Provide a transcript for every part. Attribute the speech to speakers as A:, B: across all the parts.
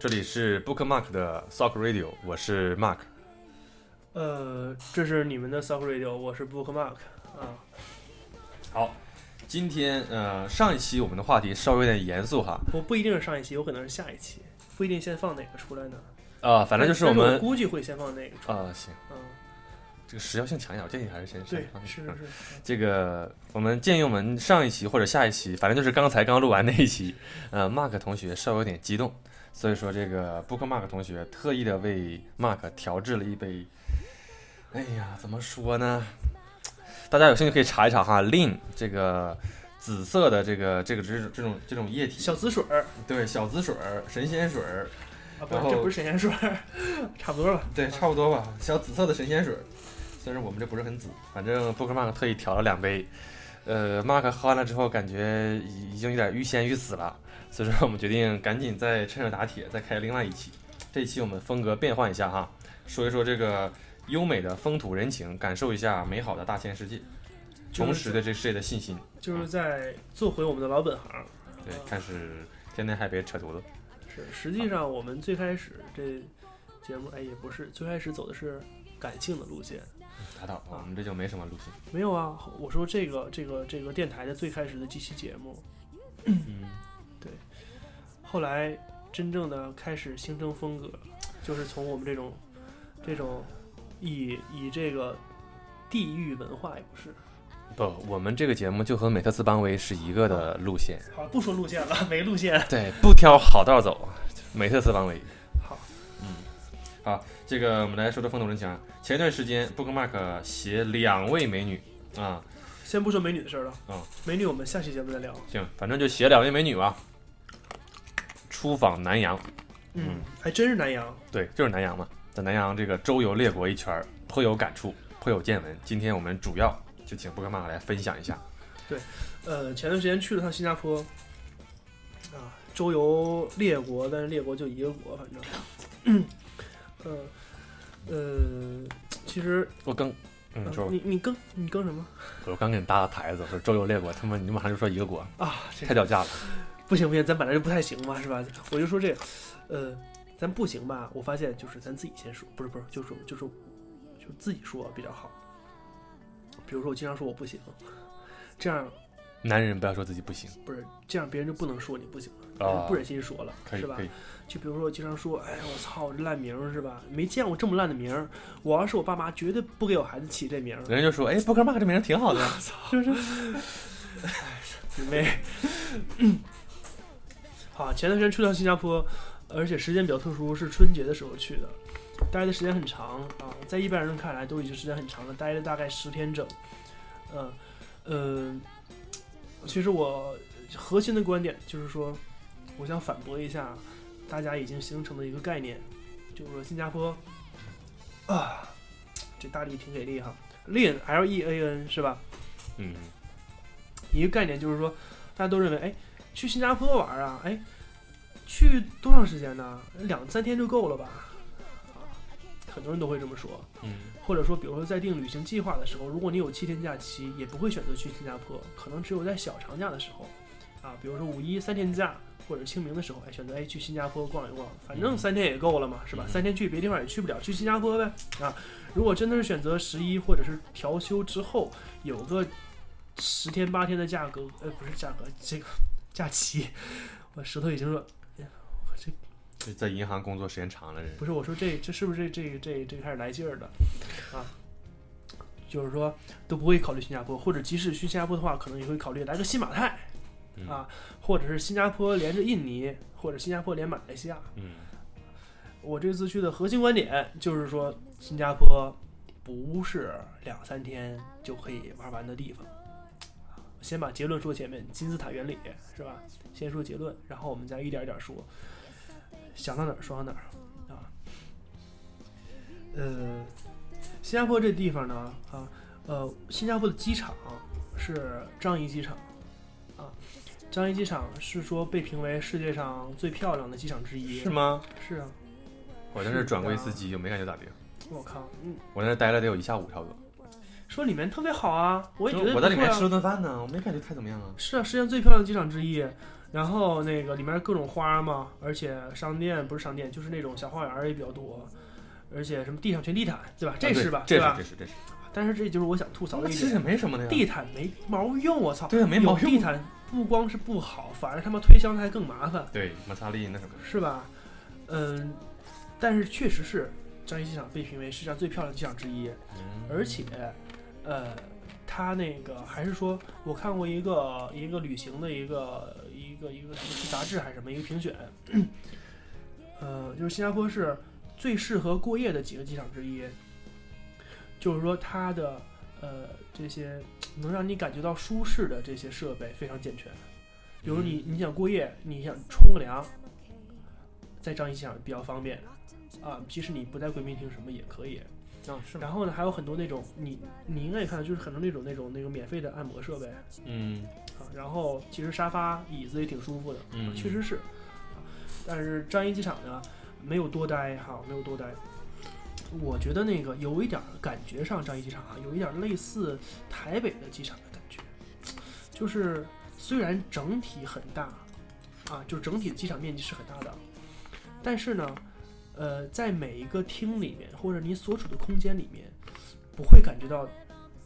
A: 这里是 Bookmark 的 Sock Radio，我是 Mark。
B: 呃，这是你们的 Sock Radio，我是 Bookmark 啊。
A: 好，今天呃上一期我们的话题稍微有点严肃哈，
B: 不不一定是上一期，有可能是下一期，不一定先放哪个出来呢。
A: 啊、反正就是我
B: 但
A: 们
B: 我估计会先放那个出来。
A: 啊、行，
B: 嗯，
A: 这个时效性强一点，我建议还是先
B: 对
A: 上，
B: 是
A: 嗯
B: 是是。
A: 这个我们建议我们上一期或者下一期，反正就是刚才刚录完那一期，呃，Mark 同学稍微有点激动，所以说这个 Bookmark 同学特意的为 Mark 调制了一杯，哎呀，怎么说呢？大家有兴趣可以查一查哈，Lean 这个紫色的这个这个这种这种这种液体，
B: 小紫水儿
A: 对，小紫水儿、神仙水儿，
B: 啊，不
A: 然后，
B: 这不是神仙水儿，差不多吧。
A: 对，差不多吧，小紫色的神仙水儿。虽然我们这不是很紫，反正 Bookmark 特意调了两杯，呃，Mark 喝完了之后感觉已已经有点欲仙欲死了，所以说我们决定赶紧再趁热打铁，再开另外一期。这一期我们风格变换一下哈，说一说这个优美的风土人情，感受一下美好的大千世界，重拾对这世界的信心。
B: 就是在做回我们的老本行。
A: 对，开始天天还别扯犊子。
B: 是，实际上我们最开始这节目，哎，也不是最开始走的是感性的路线。
A: 打倒，我们这就没什么路线。
B: 没有啊，我说这个这个这个电台的最开始的几期节目，
A: 嗯，
B: 后来真正的开始形成风格，就是从我们这种这种以以这个地域文化也不是，
A: 不，我们这个节目就和美特斯邦威是一个的路线。
B: 好不说路线了，没路线。
A: 对，不挑好道走，美特斯邦威。
B: 好，
A: 嗯，好，这个我们来说说风土人情啊。前一段时间，Bookmark 携两位美女啊，
B: 先不说美女的事儿了，
A: 嗯
B: 美女我们下期节目再聊。
A: 行，反正就携两位美女吧，出访南洋。
B: 嗯，还真是南洋。
A: 对，就是南洋嘛，在南洋这个周游列国一圈，颇有感触，颇有见闻。今天我们主要就请 Bookmark 来分享一下。
B: 对呃，前段时间去了趟新加坡，啊，周游列国，但是列国就一个国，反正，呃呃，其实，
A: 我更，嗯，
B: 你你更你更什么
A: 我刚给你搭个台子，说周游列国，他妈你马上就说一个国，
B: 啊？这
A: 太掉价了。
B: 不行不行，咱本来就不太行嘛，是吧？我就说这个，呃，咱不行吧？我发现就是咱自己先说，不是不是，就是就是就自己说比较好。比如说我经常说我不行，这样
A: 男人不要说自己不行
B: 不是这样，别人就不能说你不行了，
A: 啊
B: 不忍心说了，是吧就比如说我经常说，哎呀我操，我这烂名是吧？没见过这么烂的名儿，我要是我爸妈绝对不给我孩子起这名儿。
A: 人家就说，哎，Bookmark 这名儿挺好的 就，是不是？
B: 你妹！好，前段时间去趟新加坡，而且时间比较特殊，是春节的时候去的，待的时间很长啊，在一般人看来都已经时间很长了，待了大概十天整。嗯嗯，其实我核心的观点就是说，我想反驳一下大家已经形成的一个概念，就是说新加坡啊，这大力挺给力哈，lean L E A N 是吧？
A: 嗯，
B: 一个概念就是说，大家都认为，哎，去新加坡玩啊，哎，去多长时间呢？两三天就够了吧？啊，很多人都会这么说。
A: 嗯，
B: 或者说，比如说在定旅行计划的时候，如果你有七天假期，也不会选择去新加坡，可能只有在小长假的时候，啊，比如说五一三天假或者清明的时候，哎，选择哎去新加坡逛一逛，反正
A: 嗯
B: 三天也够了嘛，是吧？
A: 嗯
B: 三天去别地方也去不了，去新加坡呗。啊，如果真的是选择十一或者是调休之后有个十天八天的价格，呃，不是价格，这个假期，我舌头已经说。哎呀我这
A: 这在银行工作时间长了，人
B: 不是我说这这是不是这这这这开始来劲儿了啊？就是说都不会考虑新加坡，或者即使去新加坡的话，可能也会考虑来个新马泰
A: 嗯
B: 啊，或者是新加坡连着印尼，或者新加坡连马来西亚。
A: 嗯
B: 我这次去的核心观点就是说，新加坡不是两三天就可以玩完的地方。先把结论说前面，金字塔原理是吧？先说结论，然后我们再一点一点说，想到哪儿说到哪儿啊。呃，新加坡这地方呢，啊，呃，新加坡的机场是樟宜机场，啊，樟宜机场是说被评为世界上最漂亮的机场之一。
A: 是吗？
B: 是啊，
A: 我在这转过一次机，我没感觉咋地。
B: 我靠，嗯，
A: 我在那待了得有一下午差不多。
B: 说里面特别好啊，我也觉得
A: 我在里面吃了顿饭呢，我没感觉太怎么样啊。
B: 是啊，世界上最漂亮的机场之一。然后那个里面各种花嘛，而且商店不是商店，就是那种小花园儿也比较多，而且什么地上全地毯，对吧？这是吧？
A: 这
B: 对吧？
A: 是这是这是，
B: 但是这就是我想吐槽的一
A: 其实也，没什么的呀。
B: 地毯没毛用，我操！
A: 对啊，没毛用。
B: 地毯不光是不好，反而他妈推箱子还更麻烦，
A: 对，摩擦力那什么。
B: 是吧？嗯，但是确实是张掖机场被评为世界上最漂亮的机场之一，
A: 嗯
B: 而且，呃，它那个还是说，我看过一个一个旅行的一个一个一个什么杂志还是什么一个评选，呃，就是新加坡是最适合过夜的几个机场之一，就是说它的呃这些能让你感觉到舒适的这些设备非常健全，比如你你想过夜，你想冲个凉，在张掖机场比较方便。啊，即使你不在贵宾厅什么也可以，
A: 啊是吗？
B: 然后呢，还有很多那种你你应该也看到，就是很多那种那种那个免费的按摩设备
A: 嗯
B: 啊。然后其实沙发椅子也挺舒服的，
A: 嗯，
B: 确实是。啊，但是张掖机场呢，没有多待哈，没有多待。我觉得那个有一点儿感觉上，张掖机场啊，有一点儿类似台北的机场的感觉，就是虽然整体很大，啊，就是整体的机场面积是很大的，但是呢，呃，在每一个厅里面或者你所处的空间里面，不会感觉到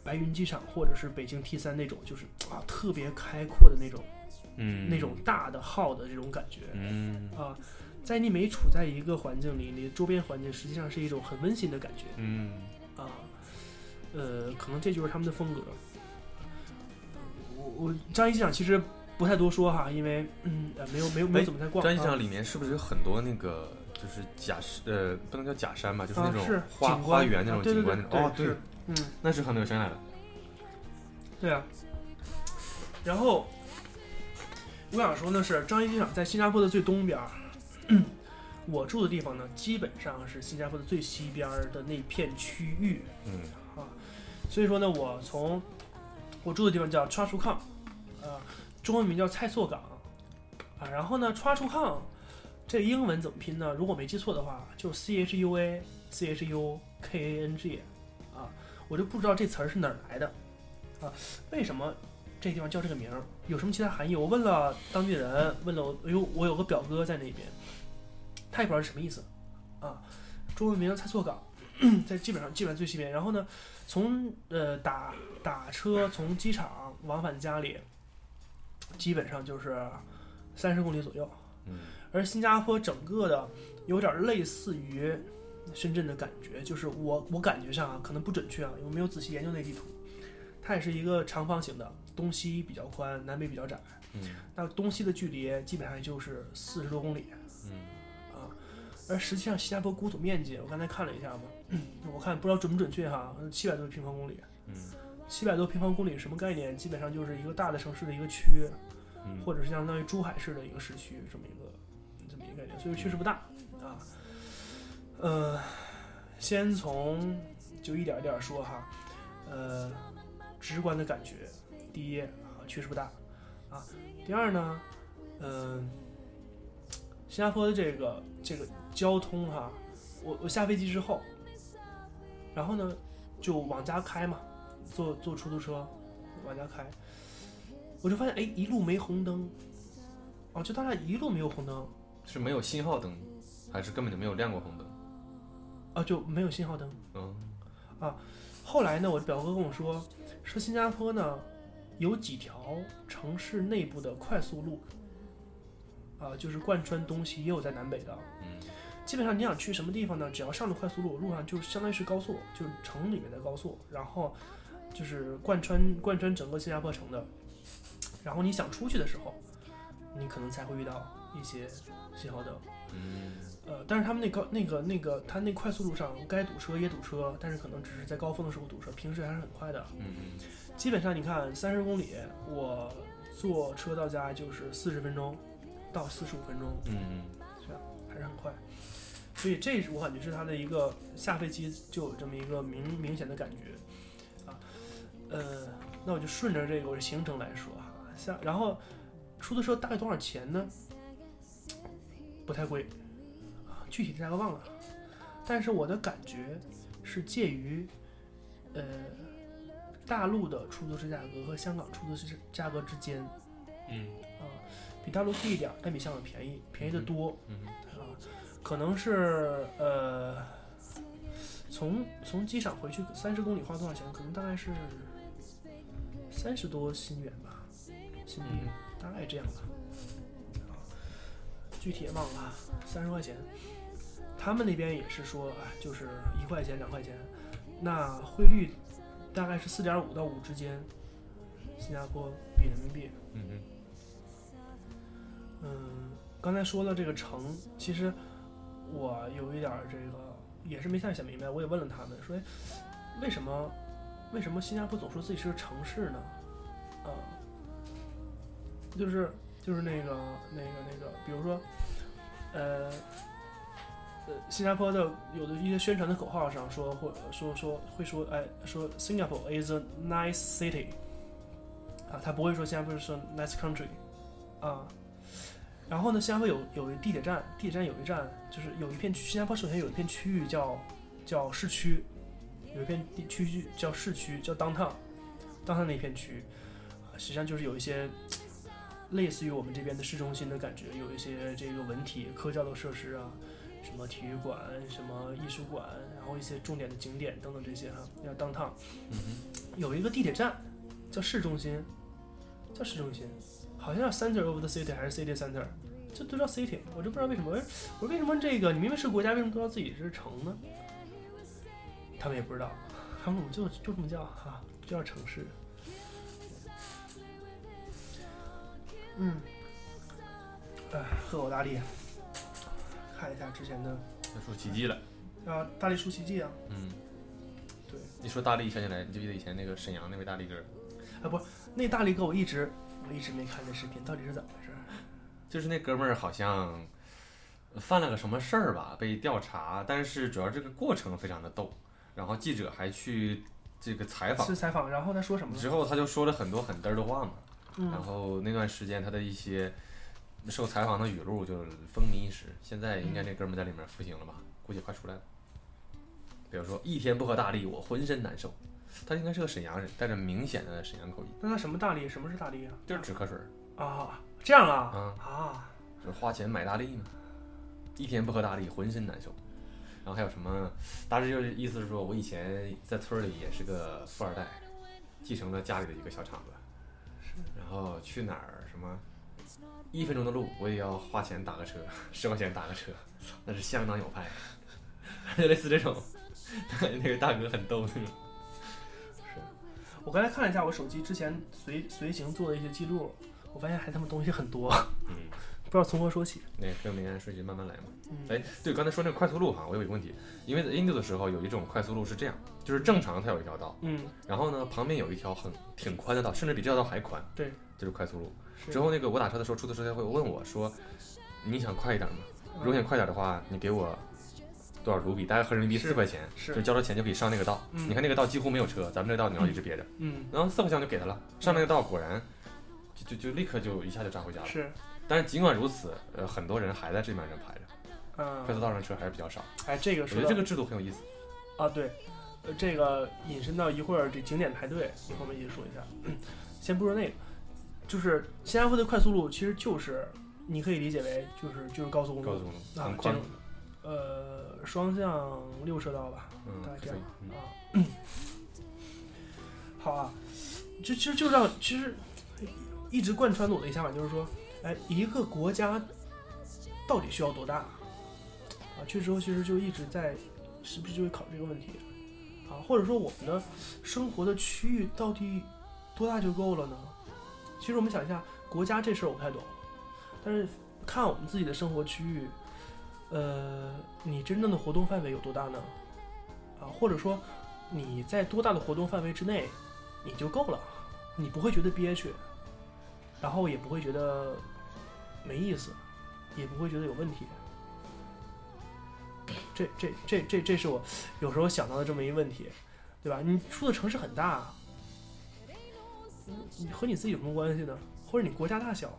B: 白云机场或者是北京 T 三那种就是啊特别开阔的那种
A: 嗯
B: 那种大的号的这种感觉
A: 嗯
B: 啊。在你每处在一个环境里，你的周边环境实际上是一种很温馨的感觉
A: 嗯
B: 啊。呃，可能这就是他们的风格。我我张一机场其实不太多说哈，因为嗯呃没有没有没有
A: 哎
B: 怎么在逛。
A: 张一机场里面是不是有很多那个就是假呃不能叫假山吧，就是那种花花园那种景观那种哦对
B: 嗯，
A: 那是很有深来的。
B: 对啊。然后我想说的是，樟宜机场在新加坡的最东边儿，我住的地方呢，基本上是新加坡的最西边儿的那片区域。
A: 嗯啊
B: 所以说呢，我从我住的地方叫呃，中文名叫蔡厝港，啊，然后呢 Kang 这英文怎么拼呢？如果没记错的话，就 C H U A C H U K A N G，啊，我就不知道这词儿是哪儿来的，啊，为什么这地方叫这个名儿？有什么其他含义？我问了当地人，问了我，哎呦，我有个表哥在那边，他也不知道是什么意思，啊，中文名叫蔡厝港，在基本上基本上最西边，然后呢。从呃打打车从机场往返家里，基本上就是三十公里左右。
A: 嗯
B: 而新加坡整个的有点类似于深圳的感觉，就是我我感觉上啊，可能不准确啊，我没有仔细研究那地图。它也是一个长方形的，东西比较宽，南北比较窄。
A: 嗯
B: 那东西的距离基本上也就是四十多公里。
A: 嗯
B: 啊，而实际上新加坡国土面积，我刚才看了一下嘛，我看不知道准不准确哈，七百多平方公里，
A: 嗯
B: 七百多平方公里什么概念？基本上就是一个大的城市的一个区，
A: 嗯，
B: 或者是相当于珠海市的一个市区这么一个个概念，所以确实不大啊。呃，先从就一点一点说哈，呃，直观的感觉，第一啊，确实不大啊。第二呢，嗯、新加坡的这个这个交通哈，我我下飞机之后，然后呢就往家开嘛，坐坐出租车往家开，我就发现哎一路没红灯，哦就大概一路没有红灯
A: 是没有信号灯，还是根本就没有亮过红灯？
B: 啊就没有信号灯。
A: 嗯啊
B: 后来呢，我表哥跟我说，说新加坡呢有几条城市内部的快速路，啊，就是贯穿东西，也有在南北的。
A: 嗯
B: 基本上你想去什么地方呢？只要上了快速路，路上就相当于是高速，就是城里面的高速，然后就是贯穿贯穿整个新加坡城的。然后你想出去的时候，你可能才会遇到一些信号灯。
A: 嗯
B: 呃，但是他们那高那个那个，他那快速路上该堵车也堵车，但是可能只是在高峰的时候堵车，平时还是很快的。
A: 嗯
B: 基本上你看三十公里，我坐车到家就是四十分钟到四十五分钟，
A: 嗯
B: 还是很快。所以这是我感觉是它的一个下飞机就有这么一个明明显的感觉啊。呃，那我就顺着这个我的行程来说哈，下然后出租车大概多少钱呢？不太贵啊，具体的价格忘了，但是我的感觉是介于呃大陆的出租车价格和香港出租车价格之间。
A: 嗯
B: 啊，比大陆贵一点，但比香港便宜，便宜的多。
A: 嗯
B: 啊，可能是呃，从从机场回去三十公里花多少钱？可能大概是三十多新元吧，新币、
A: 嗯
B: 大概这样吧。啊，具体也忘了，三十块钱。他们那边也是说，哎，就是一块钱两块钱，那汇率大概是四点五到五之间，新加坡比人民币。
A: 嗯嗯
B: 嗯，刚才说了这个城，其实我有一点儿这个也是没太想明白，我也问了他们说，哎为什么为什么新加坡总说自己是个城市呢？啊，就是就是那个那个那个，比如说，呃。呃，新加坡的有的一些宣传的口号上说，或说说会说，哎，说 Singapore is a nice city，啊，他不会说新加坡是 nice country，啊，然后呢，新加坡有有一地铁站，地铁站有一站就是有一片区，新加坡首先有一片区域叫叫市区，有一片地区域叫市区，叫 downtown，downtown 那片区，啊，实际上就是有一些类似于我们这边的市中心的感觉，有一些这个文体科教的设施啊，什么体育馆、什么艺术馆，然后一些重点的景点等等这些哈、叫 downtown，有一个地铁站叫市中心，叫市中心，好像叫 center of the city 还是 city center，这都叫 city，我就不知道为什么，我说为什么这个你明明是国家，为什么都要自己是城呢？他们也不知道，他们我们就就这么叫哈、就叫城市。嗯，哎，喝口大力，看一下之前的
A: 要出奇迹了。
B: 啊，大力出奇迹啊，
A: 嗯，
B: 对，
A: 一说大力，想起来，你记不记得以前那个沈阳那位大力哥？
B: 那大力哥我一直我一直没看这视频，到底是怎么回事？
A: 就是那哥们儿好像犯了个什么事儿吧，被调查，但是主要这个过程非常的逗，然后记者还去这个采访，
B: 是采访，然后他说什么？
A: 之后他就说了很多很嘚儿的话嘛，然
B: 嗯，
A: 后那段时间他的一些受采访的语录就风靡一时，现在应该那哥们在里面服刑了吧？估计快出来了。比如说一天不喝大力，我浑身难受。他应该是个沈阳人，带着明显的沈阳口音，
B: 那他什么大力？什么是大力啊？
A: 就是止咳水，
B: 啊，这样啊
A: 啊
B: 啊，
A: 就是花钱买大力嘛。一天不喝大力，浑身难受。然后还有什么？大致就是意思是说，我以前在村里也是个富二代，继承了家里的一个小厂子，然后去哪儿什么一分钟的路我也要花钱打个车，十块钱打个车，那是相当有派。就 类似这种，那个大哥很逗那种。
B: 是我刚才看了一下我手机之前随随行做的一些记录，我发现还他妈东西很多，
A: 嗯，
B: 不知道从何说起。
A: 那跟没按顺序慢慢来嘛。
B: 嗯，
A: 哎，对，刚才说那个快速路哈，我有一个问题，因为在印度的时候有一种快速路是这样，就是正常它有一条道，
B: 嗯，
A: 然后呢旁边有一条很挺宽的道，甚至比这条道还宽，
B: 对，
A: 就是快速路。之后那个我打车的时候，出租车会问我说，你想快一点吗？如果
B: 嗯
A: 想快点的话，你给我多少卢比？大概合人民币四块钱，
B: 是
A: 就交了钱就可以上那个道。
B: 嗯
A: 你看那个道几乎没有车，咱们这个道你要一直憋着，
B: 嗯
A: 然后四块钱我就给他了，上那个道果然就就就立刻就一下就扎回家了。
B: 是，
A: 但是尽管如此，呃，很多人还在这边上排着，快速
B: 嗯，
A: 道上车还是比较少。
B: 哎，这个
A: 我觉得这个制度很有意思。
B: 啊，对，呃，这个引申到一会儿这景点排队，一会儿我们一起说一下。先不说那个，就是新加坡的快速路，其实就是你可以理解为就是就是高速公路
A: 高速公路
B: 啊
A: 很，宽
B: 这种，呃双向六车道吧，
A: 嗯
B: 大概，这样
A: 嗯
B: 啊。好啊，就其实就让其实一直贯穿了我的一个想法，就是说，哎，一个国家到底需要多大啊？去之后其实就一直在时不时就会考虑这个问题啊，或者说我们的生活的区域到底多大就够了呢？其实我们想一下，国家这事儿我不太懂，但是看我们自己的生活区域，呃，你真正的活动范围有多大呢？啊，或者说你在多大的活动范围之内，你就够了，你不会觉得憋屈，然后也不会觉得没意思，也不会觉得有问题。这这这这这是我有时候想到的这么一个问题，对吧？你住的城市很大，你和你自己有什么关系呢？或者你国家大小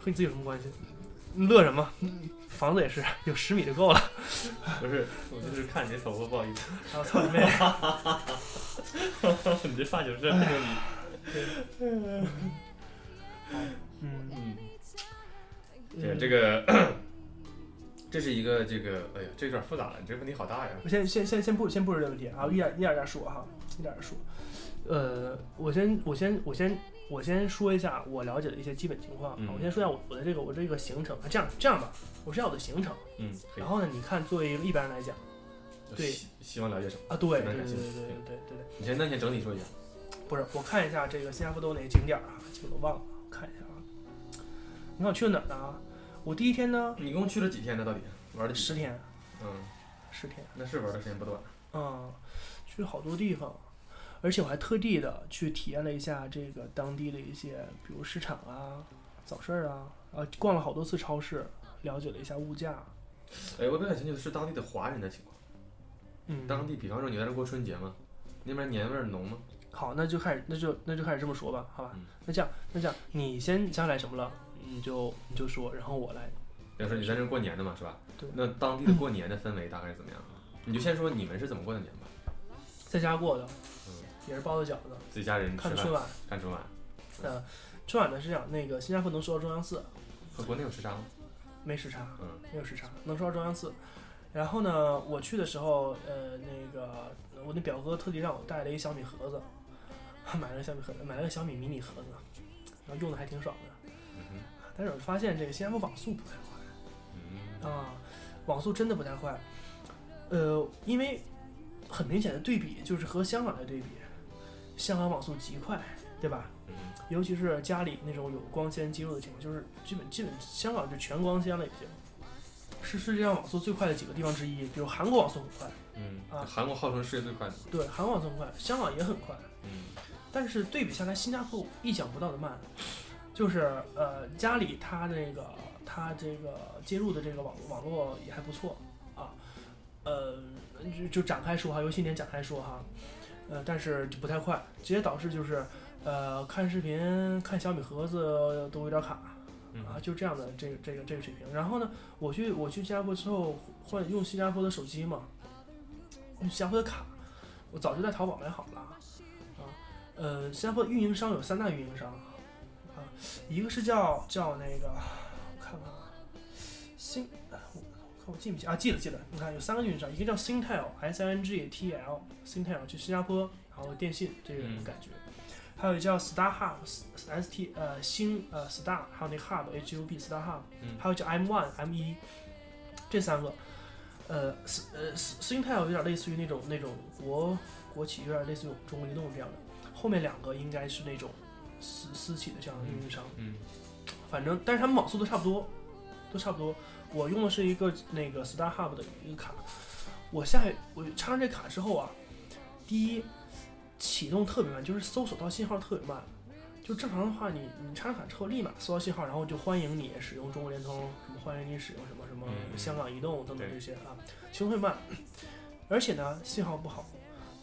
B: 和你自己有什么关系？你乐什么？房子也是有十米就够了。
A: 不是，我就是看你这头发，不好意思，
B: 然后操你妹！
A: 你这发型是很有理。
B: 嗯，
A: 嗯，对，
B: 嗯
A: 这个 这是一个这个，哎呀，这有点复杂了，你这个问题好大呀。
B: 我先先先先不先不说这个问题啊，一点一点点说哈，一点点说。呃，我先我先我先我先说一下我了解的一些基本情况。我先说一下我我的这个我这个行程。这样这样吧，我说一下我的行程。
A: 嗯，
B: 然。后呢，你看作为一个一般人来讲对
A: 希希望了解什么？
B: 啊，对对对对对对对
A: 你先那先整体说一下。
B: 不是，我看一下这个新加坡都有哪些景点儿啊？这个都忘了，我看一下啊。你看我去了哪儿呢？我第一天呢，
A: 你一共去了几天呢？到底玩了？
B: 十天，
A: 嗯，
B: 十天。
A: 那是玩的时间不短。
B: 嗯，去了好多地方，而且我还特地的去体验了一下这个当地的一些，比如市场啊、早市儿啊，啊，逛了好多次超市，了解了一下物价。
A: 哎，我比较感兴趣的是当地的华人的情况。
B: 嗯，
A: 当地，比方说你在这过春节吗？那边年味儿浓吗？
B: 好，那就开始，那就那就开始这么说吧，好吧？
A: 嗯
B: 那这样，那这样，你先想起来什么了，你就你就说，然后我来。
A: 比方说你在这过年的嘛，是吧？
B: 对
A: 那当地的过年的氛围大概是怎么样？你就先说你们是怎么过的年吧。
B: 在家过的，
A: 嗯，
B: 也是包的饺子，
A: 自己家人
B: 看春晚。
A: 看春晚，
B: 呃，春晚呢是这样，那个新加坡能收到中央四，
A: 和国内有时差吗？
B: 没时差，
A: 嗯
B: 没有时差，能收到中央四。然后呢，我去的时候，呃，那个我那表哥特地让我带了一个小米盒子，买了个小米盒子，买了个小米迷你盒子，然后用的还挺爽的。但是我发现这个新加坡网速不太快
A: 嗯
B: 啊，网速真的不太快。呃，因为很明显的对比就是和香港的对比，香港网速极快，对吧？
A: 嗯
B: 尤其是家里那种有光纤接入的情况，就是基本基本香港就全光纤了已经，是世界上网速最快的几个地方之一。比如韩国网速很快，
A: 嗯，
B: 啊
A: 韩国号称世界最快的。
B: 对，韩国网速很快，香港也很快，
A: 嗯
B: 但是对比下来，新加坡意想不到的慢，就是呃家里他那个他这个接入的这个网网络也还不错啊，呃就就展开说哈，由新点展开说哈，呃但是就不太快，直接导致就是呃看视频看小米盒子都有点卡。
A: 嗯
B: 啊，就这样的这个这个这个水平。然后呢，我去我去新加坡之后换用新加坡的手机嘛，用新加坡的卡，我早就在淘宝买好了啊。呃，新加坡运营商有三大运营商啊，一个是叫叫那个，我看看啊，新，我我看我记不记啊？记得记得，你看有三个运营商，一个叫 Singtel S I N G T L，Singtel 就新加坡，然后电信这个
A: 嗯
B: 感觉。还有叫 StarHub S T 呃星呃 Star，还有那 Hub H U B StarHub，、
A: 嗯
B: 还有叫 M One M 一，这三个，呃呃 Singtel 有点类似于那种那种国国企，有点类似于我们中国移动这样的，后面两个应该是那种私私企的这样的运营商，
A: 嗯
B: 反正但是他们网速都差不多，都差不多。我用的是一个那个 StarHub 的一个卡，我下我插上这卡之后啊，第一启动特别慢，就是搜索到信号特别慢。就正常的话，你你插上卡之后立马搜到信号，然后就欢迎你使用中国联通，什么欢迎你使用什么什么
A: 嗯
B: 香港移动等等这些啊，启动特别慢，而且呢信号不好，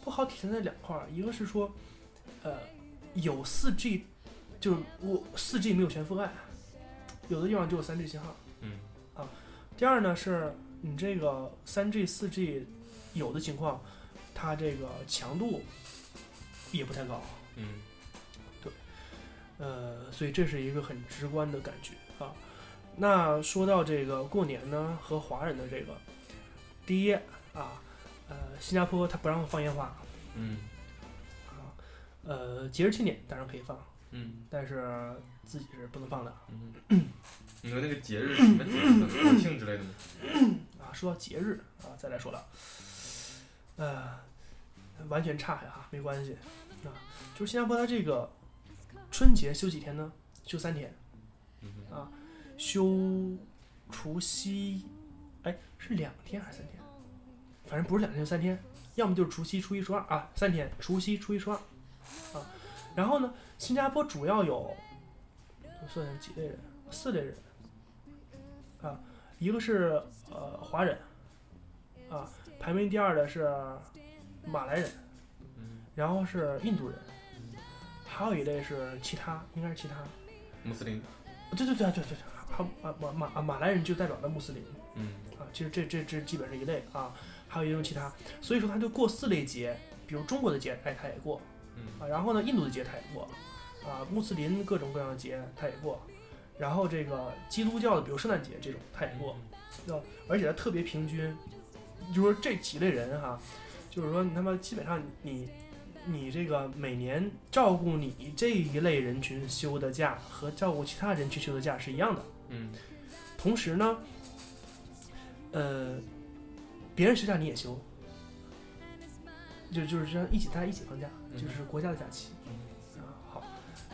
B: 不好体现在两块儿，一个是说，呃，有 4G，就是我 4G 没有全覆盖，有的地方就有 3G 信号。
A: 嗯啊
B: 第二呢是你这个 3G、4G 有的情况，它这个强度也不太高，
A: 嗯对
B: 呃，所以这是一个很直观的感觉啊。那说到这个过年呢和华人的这个，第一啊，呃，新加坡它不让放烟花
A: 嗯
B: 啊，呃，节日庆典当然可以放，
A: 嗯
B: 但是自己是不能放的
A: 嗯。你说那个节日什么节日？国庆之类的吗？
B: 啊。说到节日啊，再来说了，呃，完全岔开哈，没关系啊。就是新加坡它这个春节休几天呢？休三天，
A: 嗯
B: 啊，休除夕，哎，是两天还是三天？反正不是两天就三天，要么就是除夕、初一、初二啊，三天，除夕、初一、初二啊。然后呢，新加坡主要有算是几类人？四类人啊，一个是呃华人啊，排名第二的是马来人，
A: 嗯
B: 然后是印度人，还有一类是其他，应该是其他。
A: 穆斯林。
B: 对对对对对对，还马马马啊马来人就代表了穆斯林
A: 嗯
B: 啊，其实这这这基本是一类啊，还有一种其他，所以说他就过四类节，比如中国的节，哎他也过
A: 嗯
B: 啊，然后呢印度的节他也过啊，穆斯林各种各样的节他也过，然后这个基督教的，比如圣诞节这种，他也过，而且他特别平均，就是说这几类人哈，就是说你他妈基本上你你这个每年照顾你这一类人群休的假和照顾其他人群休的假是一样的。
A: 嗯。
B: 同时呢，呃，别人休假你也休，就就是这样一起大家一起放假，
A: 嗯
B: 就是国家的假期。啊，好，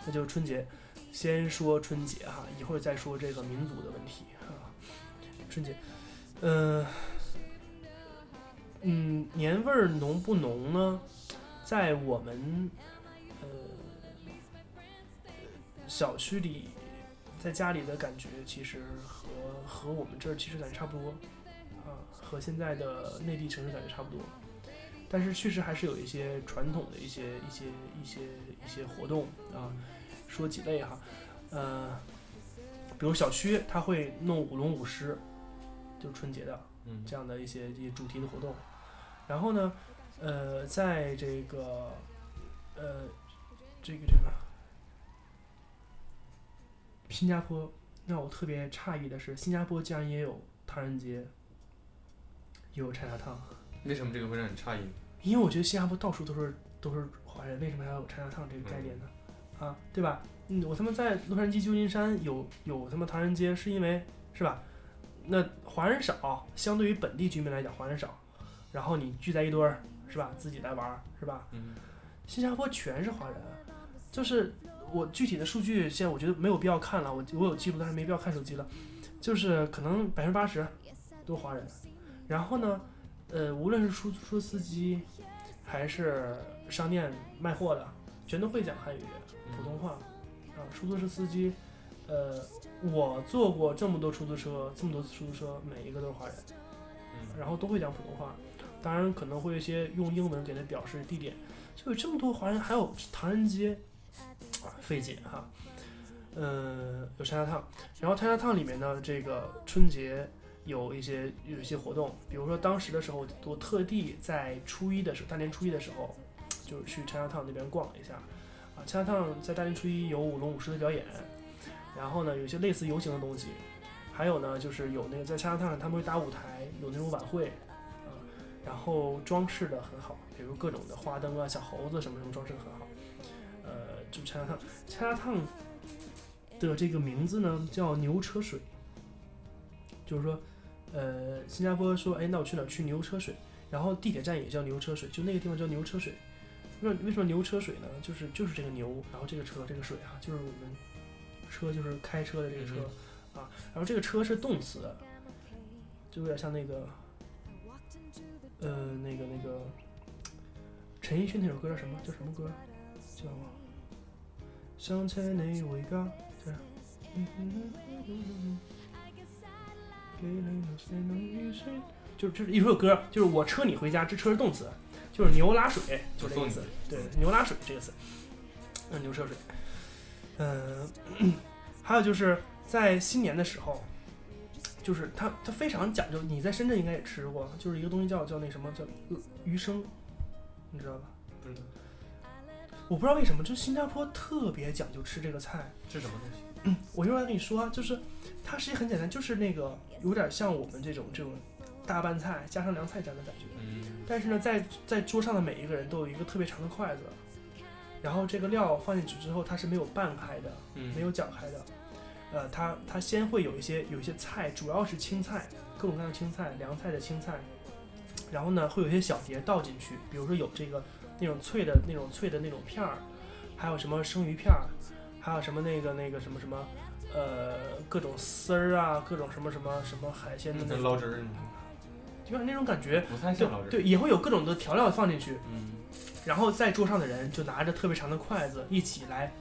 B: 那就是春节，先说春节哈，一会儿再说这个民族的问题啊。春节，嗯、嗯，年味儿浓不浓呢？在我们呃小区里，在家里的感觉其实和和我们这儿其实感觉差不多啊，和现在的内地城市感觉差不多。但是确实还是有一些传统的一些一些一些一些活动啊，说几类哈，呃，比如小区他会弄舞龙舞狮，就是春节的
A: 嗯
B: 这样的一些一些主题的活动。然后呢，呃，在这个呃这个这个新加坡，让我特别诧异的是，新加坡竟然也有唐人街，也有 China Town。
A: 为什么这个会让你诧异？
B: 因为我觉得新加坡到处都是都是华人，为什么还要有 China Town 这个概念呢？啊，对吧？嗯，我他妈在洛杉矶、旧金山有有他妈唐人街，是因为是吧？那华人少，相对于本地居民来讲，华人少，然后你聚在一堆儿，是吧？自己来玩儿，是吧？
A: 嗯
B: 新加坡全是华人，就是我具体的数据现在我觉得没有必要看了，我我有记录，但是没必要看手机了，就是可能百分之八十都是华人。然后呢，呃，无论是出租车司机还是商店卖货的，全都会讲汉语、普通话啊。出租车司机，呃，我坐过这么多出租车，这么多次出租车，每一个都是华人。
A: 嗯
B: 然后都会讲普通话，当然可能会有一些用英文给他表示地点，就有这么多华人，还有唐人街，啊，费解哈，呃，有 China Town，然后 China Town 里面呢，这个春节有一些有一些活动，比如说当时的时候，我特地在初一的时候，大年初一的时候，就是去 China Town 那边逛了一下，啊，China Town 在大年初一有舞龙舞狮的表演，然后呢，有些类似游行的东西。还有呢，就是有那个在 China Town 他们会搭舞台，有那种晚会，啊，然后装饰的很好，比如各种的花灯啊、小猴子什么什么装饰的很好。呃，就 China Town，China Town 的这个名字呢叫牛车水，就是说，呃，新加坡说，哎，那我去哪儿？去牛车水，然后地铁站也叫牛车水，就那个地方叫牛车水。为为什么牛车水呢？就是就是这个牛，然后这个车这个水啊，就是我们车就是开车的这个车。啊，然后这个车是动词，就有点像那个，呃，那个那个陈奕迅那首歌叫什么？叫什么歌？叫《想起你回家》，叫啥？嗯嗯嗯嗯嗯给你那些能遇水就就是一首歌，就是我车你回家，这车是动词，就是牛拉水，就这个意思。对，牛拉水这个词，嗯，牛车水。嗯、还有就是在新年的时候，就是它它非常讲究，你在深圳应该也吃过，就是一个东西叫叫那什么叫呃鱼生，你知道吧？
A: 不知道
B: 我不知道为什么，就新加坡特别讲究吃这个菜。
A: 是什么东西？
B: 我一会儿跟你说啊，就是它实际很简单，就是那个有点像我们这种这种大拌菜加上凉菜这样的感觉。
A: 嗯
B: 但是呢，在在桌上的每一个人都有一个特别长的筷子，然后这个料放进去之后，它是没有拌开的，
A: 嗯
B: 没有搅开的。呃，它它先会有一些有一些菜，主要是青菜，各种各样的青菜，凉菜的青菜。然后呢，会有一些小碟倒进去，比如说有这个那种脆的那种脆的那种片儿，还有什么生鱼片儿，还有什么那个那个什么什么，呃，各种丝儿啊，各种什么什么什么海鲜的那种，
A: 跟捞汁儿
B: 就是那种感觉。
A: 不太
B: 对
A: 像捞汁儿。
B: 对，也会有各种的调料放进去，
A: 嗯。
B: 然后在桌上的人就拿着特别长的筷子一起来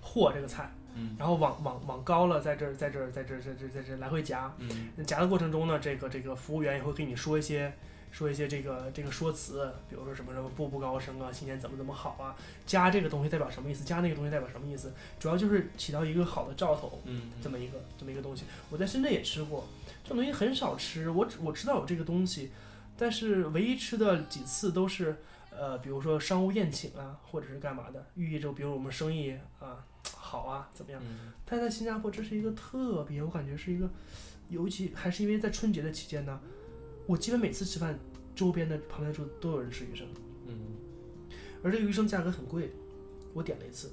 B: 和这个菜，
A: 嗯。
B: 然后往往往高了，在这儿在这儿在这儿在这儿在这儿来回夹。
A: 嗯。
B: 夹的过程中呢，这个这个服务员也会给你说一些说一些这个这个说辞，比如说什么什么步步高升啊，新年怎么怎么好啊，加这个东西代表什么意思，加那个东西代表什么意思，主要就是起到一个好的兆头。
A: 嗯
B: 这么一个这么一个东西。我在深圳也吃过，这种东西很少吃，我只我知道有这个东西，但是唯一吃的几次都是，呃，比如说商务宴请啊，或者是干嘛的，寓意着比如我们生意啊好啊怎么样？
A: 嗯
B: 但在新加坡，这是一个特别，我感觉是一个，尤其还是因为在春节的期间呢，我基本每次吃饭，周边的旁边的桌都有人吃鱼生，
A: 嗯
B: 而这个鱼生价格很贵，我点了一次，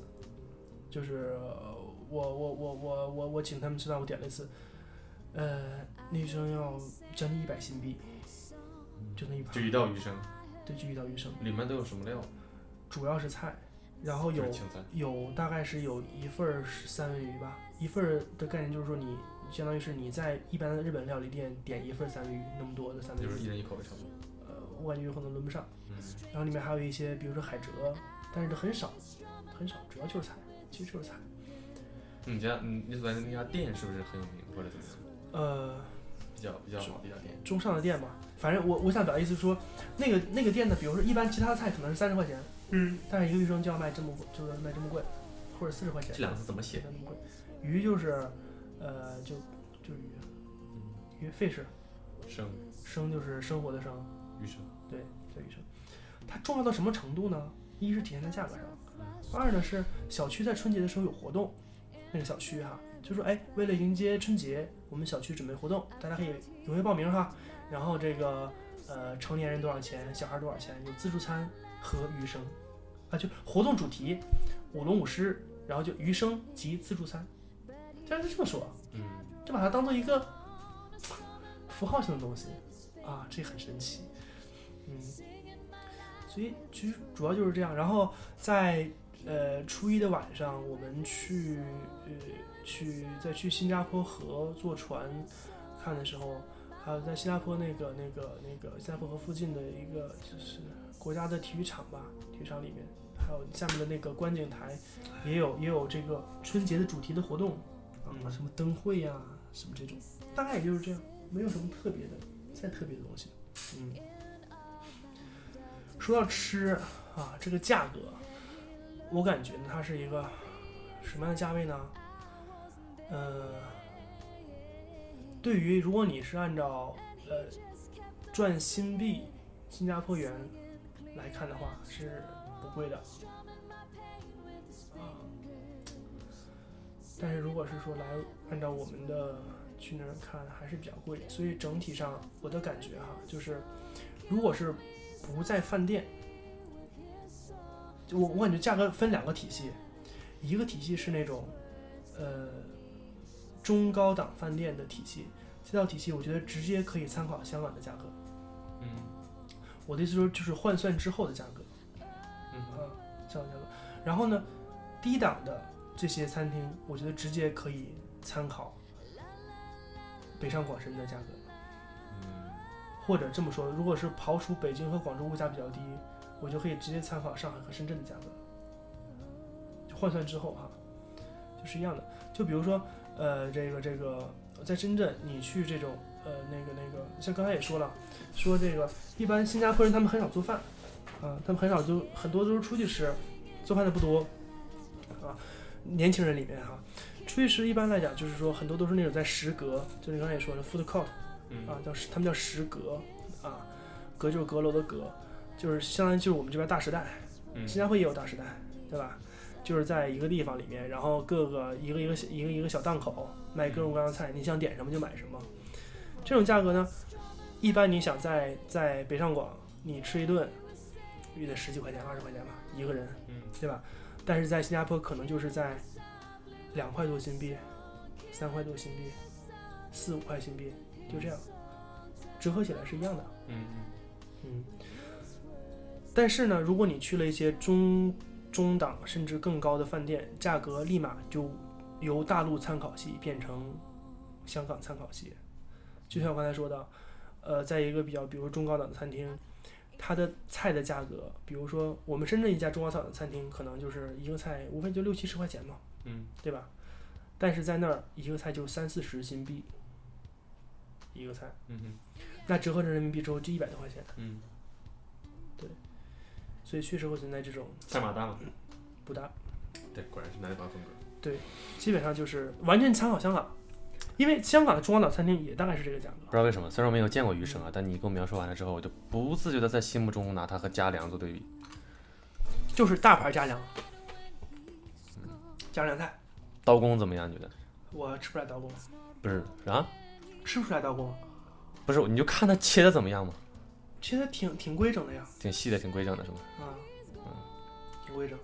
B: 就是呃我我我我我我请他们吃饭，我点了一次，呃，那鱼生要将近一百新币，就那一盘。
A: 就，一道鱼生，
B: 对，就一道鱼生，
A: 里面都有什么料？
B: 主要是菜，然后有。有大概是有一份三文鱼吧，一份儿的概念就是说你相当于是你在一般的日本料理店点一份三文鱼那么多的三文鱼，
A: 就是一人一口的差不多。
B: 呃，我感觉有可能轮不上。
A: 嗯
B: 然后里面还有一些，比如说海蜇，但是很少，很少，主要就是菜，其实就是菜。
A: 你家你你所在的那家店是不是很有名，或者怎么样？
B: 呃，
A: 比较比较好的一家店。
B: 中上的店吧，反正我我想表达意思是说，那个那个店呢，比如说一般其他的菜可能是三十块钱，
A: 嗯，
B: 但是一个鱼生就要卖这么贵，就是卖这么贵，或者四十块钱。
A: 这两个字怎么写？
B: 那么贵？鱼就是，呃，就就是鱼，鱼 fish，
A: 生
B: 生就是生活的生，
A: 鱼生。
B: 对，叫鱼生。它重要到什么程度呢？一是体现在价格上，二呢是小区在春节的时候有活动，那个小区哈，就说哎，为了迎接春节，我们小区准备活动，大家可以踊跃报名哈。然后这个呃，成年人多少钱，小孩多少钱，有自助餐和鱼生，啊，就活动主题舞龙舞狮，然后就鱼生及自助餐，竟然是这么说，
A: 嗯
B: 就把它当做一个符号性的东西啊，这很神奇，嗯，所以其实主要就是这样。然后在呃初一的晚上，我们去呃去再去新加坡河坐船看的时候，还有在新加坡那个那个那个新加坡河附近的一个就是国家的体育场吧，体育场里面。还有下面的那个观景台，也有也有这个春节的主题的活动，啊，
A: 嗯
B: 什么灯会呀、什么这种，大概也就是这样，没有什么特别的，再特别的东西。嗯，说到吃啊，这个价格，我感觉呢，它是一个什么样的价位呢？呃，对于如果你是按照呃赚新币新加坡元来看的话，是不贵的但是如果是说来按照我们的去那儿看，还是比较贵。所以整体上我的感觉哈，就是如果是不在饭店，就我我感觉价格分两个体系，一个体系是那种呃中高档饭店的体系，这套体系我觉得直接可以参考香港的价格。
A: 嗯
B: 我的意思说就是换算之后的价格。
A: 嗯
B: 啊，香港价格。然后呢，低档的这些餐厅，我觉得直接可以参考北上广深的价格，
A: 嗯。
B: 或者这么说，如果是刨除北京和广州物价比较低，我就可以直接参考上海和深圳的价格，就换算之后哈，就是一样的。就比如说，呃，这个这个在深圳，你去这种呃那个那个，像刚才也说了，说这个一般新加坡人他们很少做饭，啊，他们很少就很多都是出去吃，做饭的不多，啊，年轻人里面哈，出去吃一般来讲就是说很多都是那种在食阁，就你刚才也说的 food court
A: 嗯
B: 啊，叫他们叫食阁啊，阁就是阁楼的阁，就是相当于就是我们这边大时代，
A: 嗯
B: 新加坡也有大时代，对吧？就是在一个地方里面，然后各个一个一个一个一个小档口卖各种各样的菜，你想点什么就买什么。这种价格呢，一般你想在在北上广你吃一顿，也得十几块钱、二十块钱吧，一个人，
A: 嗯
B: 对吧？但是在新加坡可能就是在两块多新币、三块多新币、四五块新币，就这样，折合起来是一样的。
A: 嗯
B: 嗯，但是呢，如果你去了一些中中档甚至更高的饭店，价格立马就由大陆参考系变成香港参考系。就像我刚才说的，呃，在一个比较，比如中高档的餐厅，它的菜的价格，比如说我们深圳一家中高档的餐厅，可能就是一个菜无非就六七十块钱嘛，
A: 嗯
B: 对吧？但是在那儿一个菜就三四十新币，一个菜，
A: 嗯
B: 那折合成人民币之后就一百多块钱。
A: 嗯，对
B: 所以确实会存在这种
A: 赛马大吗，
B: 不大，
A: 对，果然是南方风格。
B: 对基本上就是完全参考香港，因为香港的中港岛餐厅也大概是这个价格。
A: 不知道为什么，虽然我没有见过鱼生啊，但你给我描述完了之后，我就不自觉的在心目中拿它和家良做对比。
B: 就是大盘加良，加良菜，
A: 刀工怎么样？你觉得？
B: 我吃不出来刀工，
A: 不是啊？
B: 吃不出来刀工，
A: 不是，你就看它切的怎么样嘛？
B: 切的挺挺规整的呀，
A: 挺细的，挺规整的，是吗？
B: 啊，挺规整。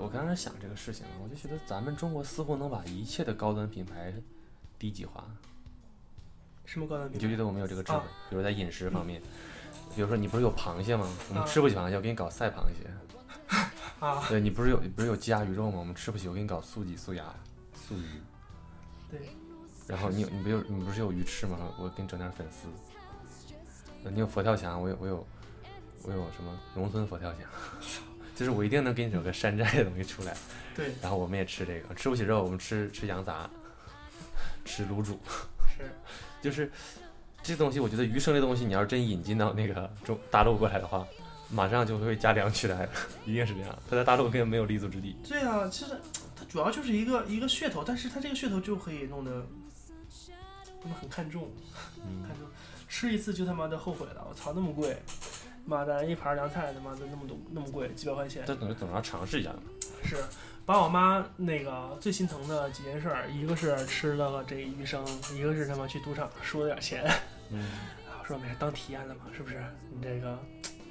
A: 我刚才想这个事情，我就觉得咱们中国似乎能把一切的高端品牌低级化。
B: 什么高端品牌
A: 你就觉？得我们有这个智慧
B: 啊？
A: 比如在饮食方面，比如说你不是有螃蟹吗？我们
B: 啊
A: 吃不起螃蟹，我给你搞赛螃蟹。
B: 啊，
A: 对你不是有不是有鸡鸭鱼肉吗？我们吃不起，我给你搞素鸡、素鸭、素鱼。
B: 对。
A: 然后你有你不有你不是有鱼翅吗？我给你整点粉丝。呃你有佛跳墙，我有我有我有什么农村佛跳墙，就是我一定能给你整个山寨的东西出来。
B: 对，
A: 然后我们也吃这个，吃不起肉，我们吃吃羊杂，吃卤煮，
B: 是，
A: 就是这东西，我觉得鱼生这东西，你要是真引进到那个中大陆过来的话，马上就会加粮取代了，一定是这样。它在大陆根本没有立足之地。
B: 对啊，其实它主要就是一个一个噱头，但是它这个噱头就可以弄得他们很看重，
A: 嗯
B: 看重，吃一次就他妈的后悔了，我操，那么贵，妈的一盘凉菜他妈的那么多那么贵，几百块钱，
A: 这等于总要尝试一下嘛。
B: 是把我妈那个最心疼的几件事儿，一个是吃了个这鱼生，一个是他妈去赌场输了点钱。
A: 嗯，
B: 啊我说没事，当体验了嘛，是不是？你这个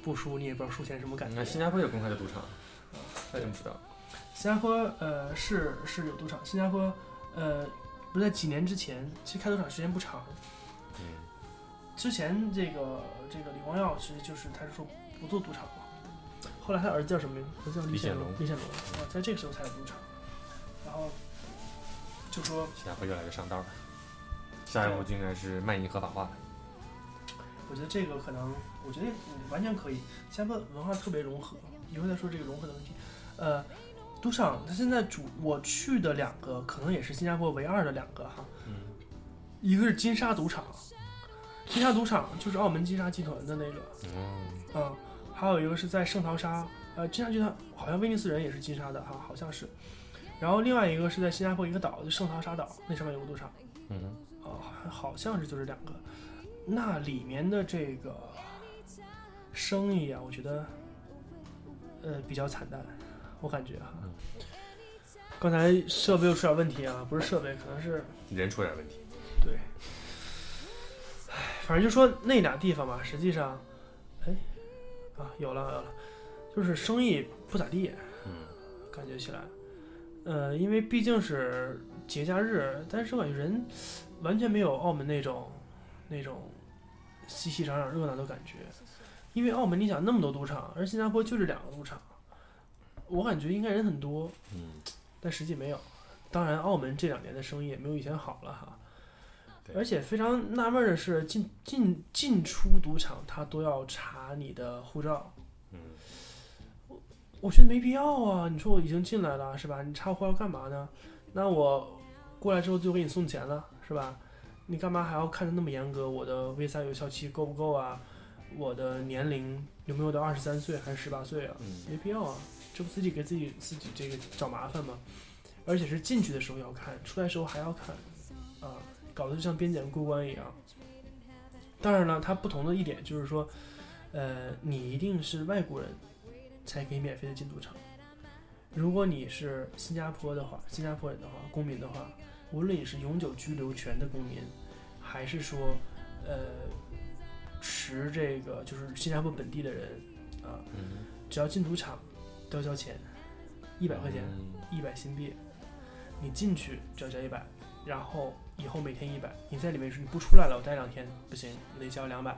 B: 不输你也不知道输钱什么感觉。
A: 那新加坡有公开的赌场，那真不知道。
B: 新加坡呃是是有赌场，新加坡呃不是在几年之前，其实开赌场时间不长。
A: 嗯，
B: 之前这个这个李光耀其实就是他是说不做赌场了，后来他儿子叫什么名？儿子叫
A: 李显龙
B: 李显龙啊，在这个时候才有赌场，然后就说
A: 新加坡越来越上道了。下一步就应该是卖淫合法化了。
B: 我觉得这个可能，我觉得完全可以。新加坡文化特别融合，一会儿再说这个融合的问题。呃，赌场它现在主我去的两个，可能也是新加坡唯二的两个哈，
A: 嗯
B: 一个是金沙赌场，金沙赌场就是澳门金沙集团的那个，
A: 嗯，
B: 嗯，还有一个是在圣淘沙，呃，金沙集团好像威尼斯人也是金沙的哈，好像是。然后另外一个是在新加坡一个岛，就圣淘沙岛，那上面有个赌场。
A: 嗯，
B: 啊，好好像是就是两个，那里面的这个生意啊，我觉得呃比较惨淡，我感觉哈。
A: 嗯
B: 刚才设备又出点问题啊，不是设备，可能是
A: 人出点问题。
B: 对，唉，反正就说那俩地方吧，实际上，哎，啊，有了有了，就是生意不咋地，
A: 嗯，
B: 感觉起来，呃，因为毕竟是节假日，但是我感觉人完全没有澳门那种那种熙熙攘攘、热闹的感觉。因为澳门你想那么多赌场，而新加坡就这两个赌场，我感觉应该人很多，
A: 嗯，
B: 但实际没有。当然，澳门这两年的生意也没有以前好了哈。
A: 对
B: 而且非常纳闷的是，进进进出赌场他都要查你的护照，
A: 嗯，
B: 我我觉得没必要啊！你说我已经进来了，是吧？你查护照干嘛呢？那我过来之后就给你送钱了，是吧？你干嘛还要看的那么严格？我的 visa 有效期够不够啊？我的年龄有没有到二十三岁还是十八岁啊？
A: 嗯，
B: 没必要啊，这不自己给自己自己这个找麻烦吗？而且是进去的时候要看，出来的时候还要看，啊，搞得就像边检过关一样。当然了，它不同的一点就是说，呃，你一定是外国人才可以免费的进赌场。如果你是新加坡的话，新加坡人的话，公民的话，无论你是永久居留权的公民，还是说，呃，持这个就是新加坡本地的人，啊，
A: 嗯，
B: 只要进赌场都要交钱，一百块钱，
A: 嗯
B: 一百新币，你进去只要交一百，然后以后每天一百，你在里面是你不出来了，我待两天不行，我得交两百，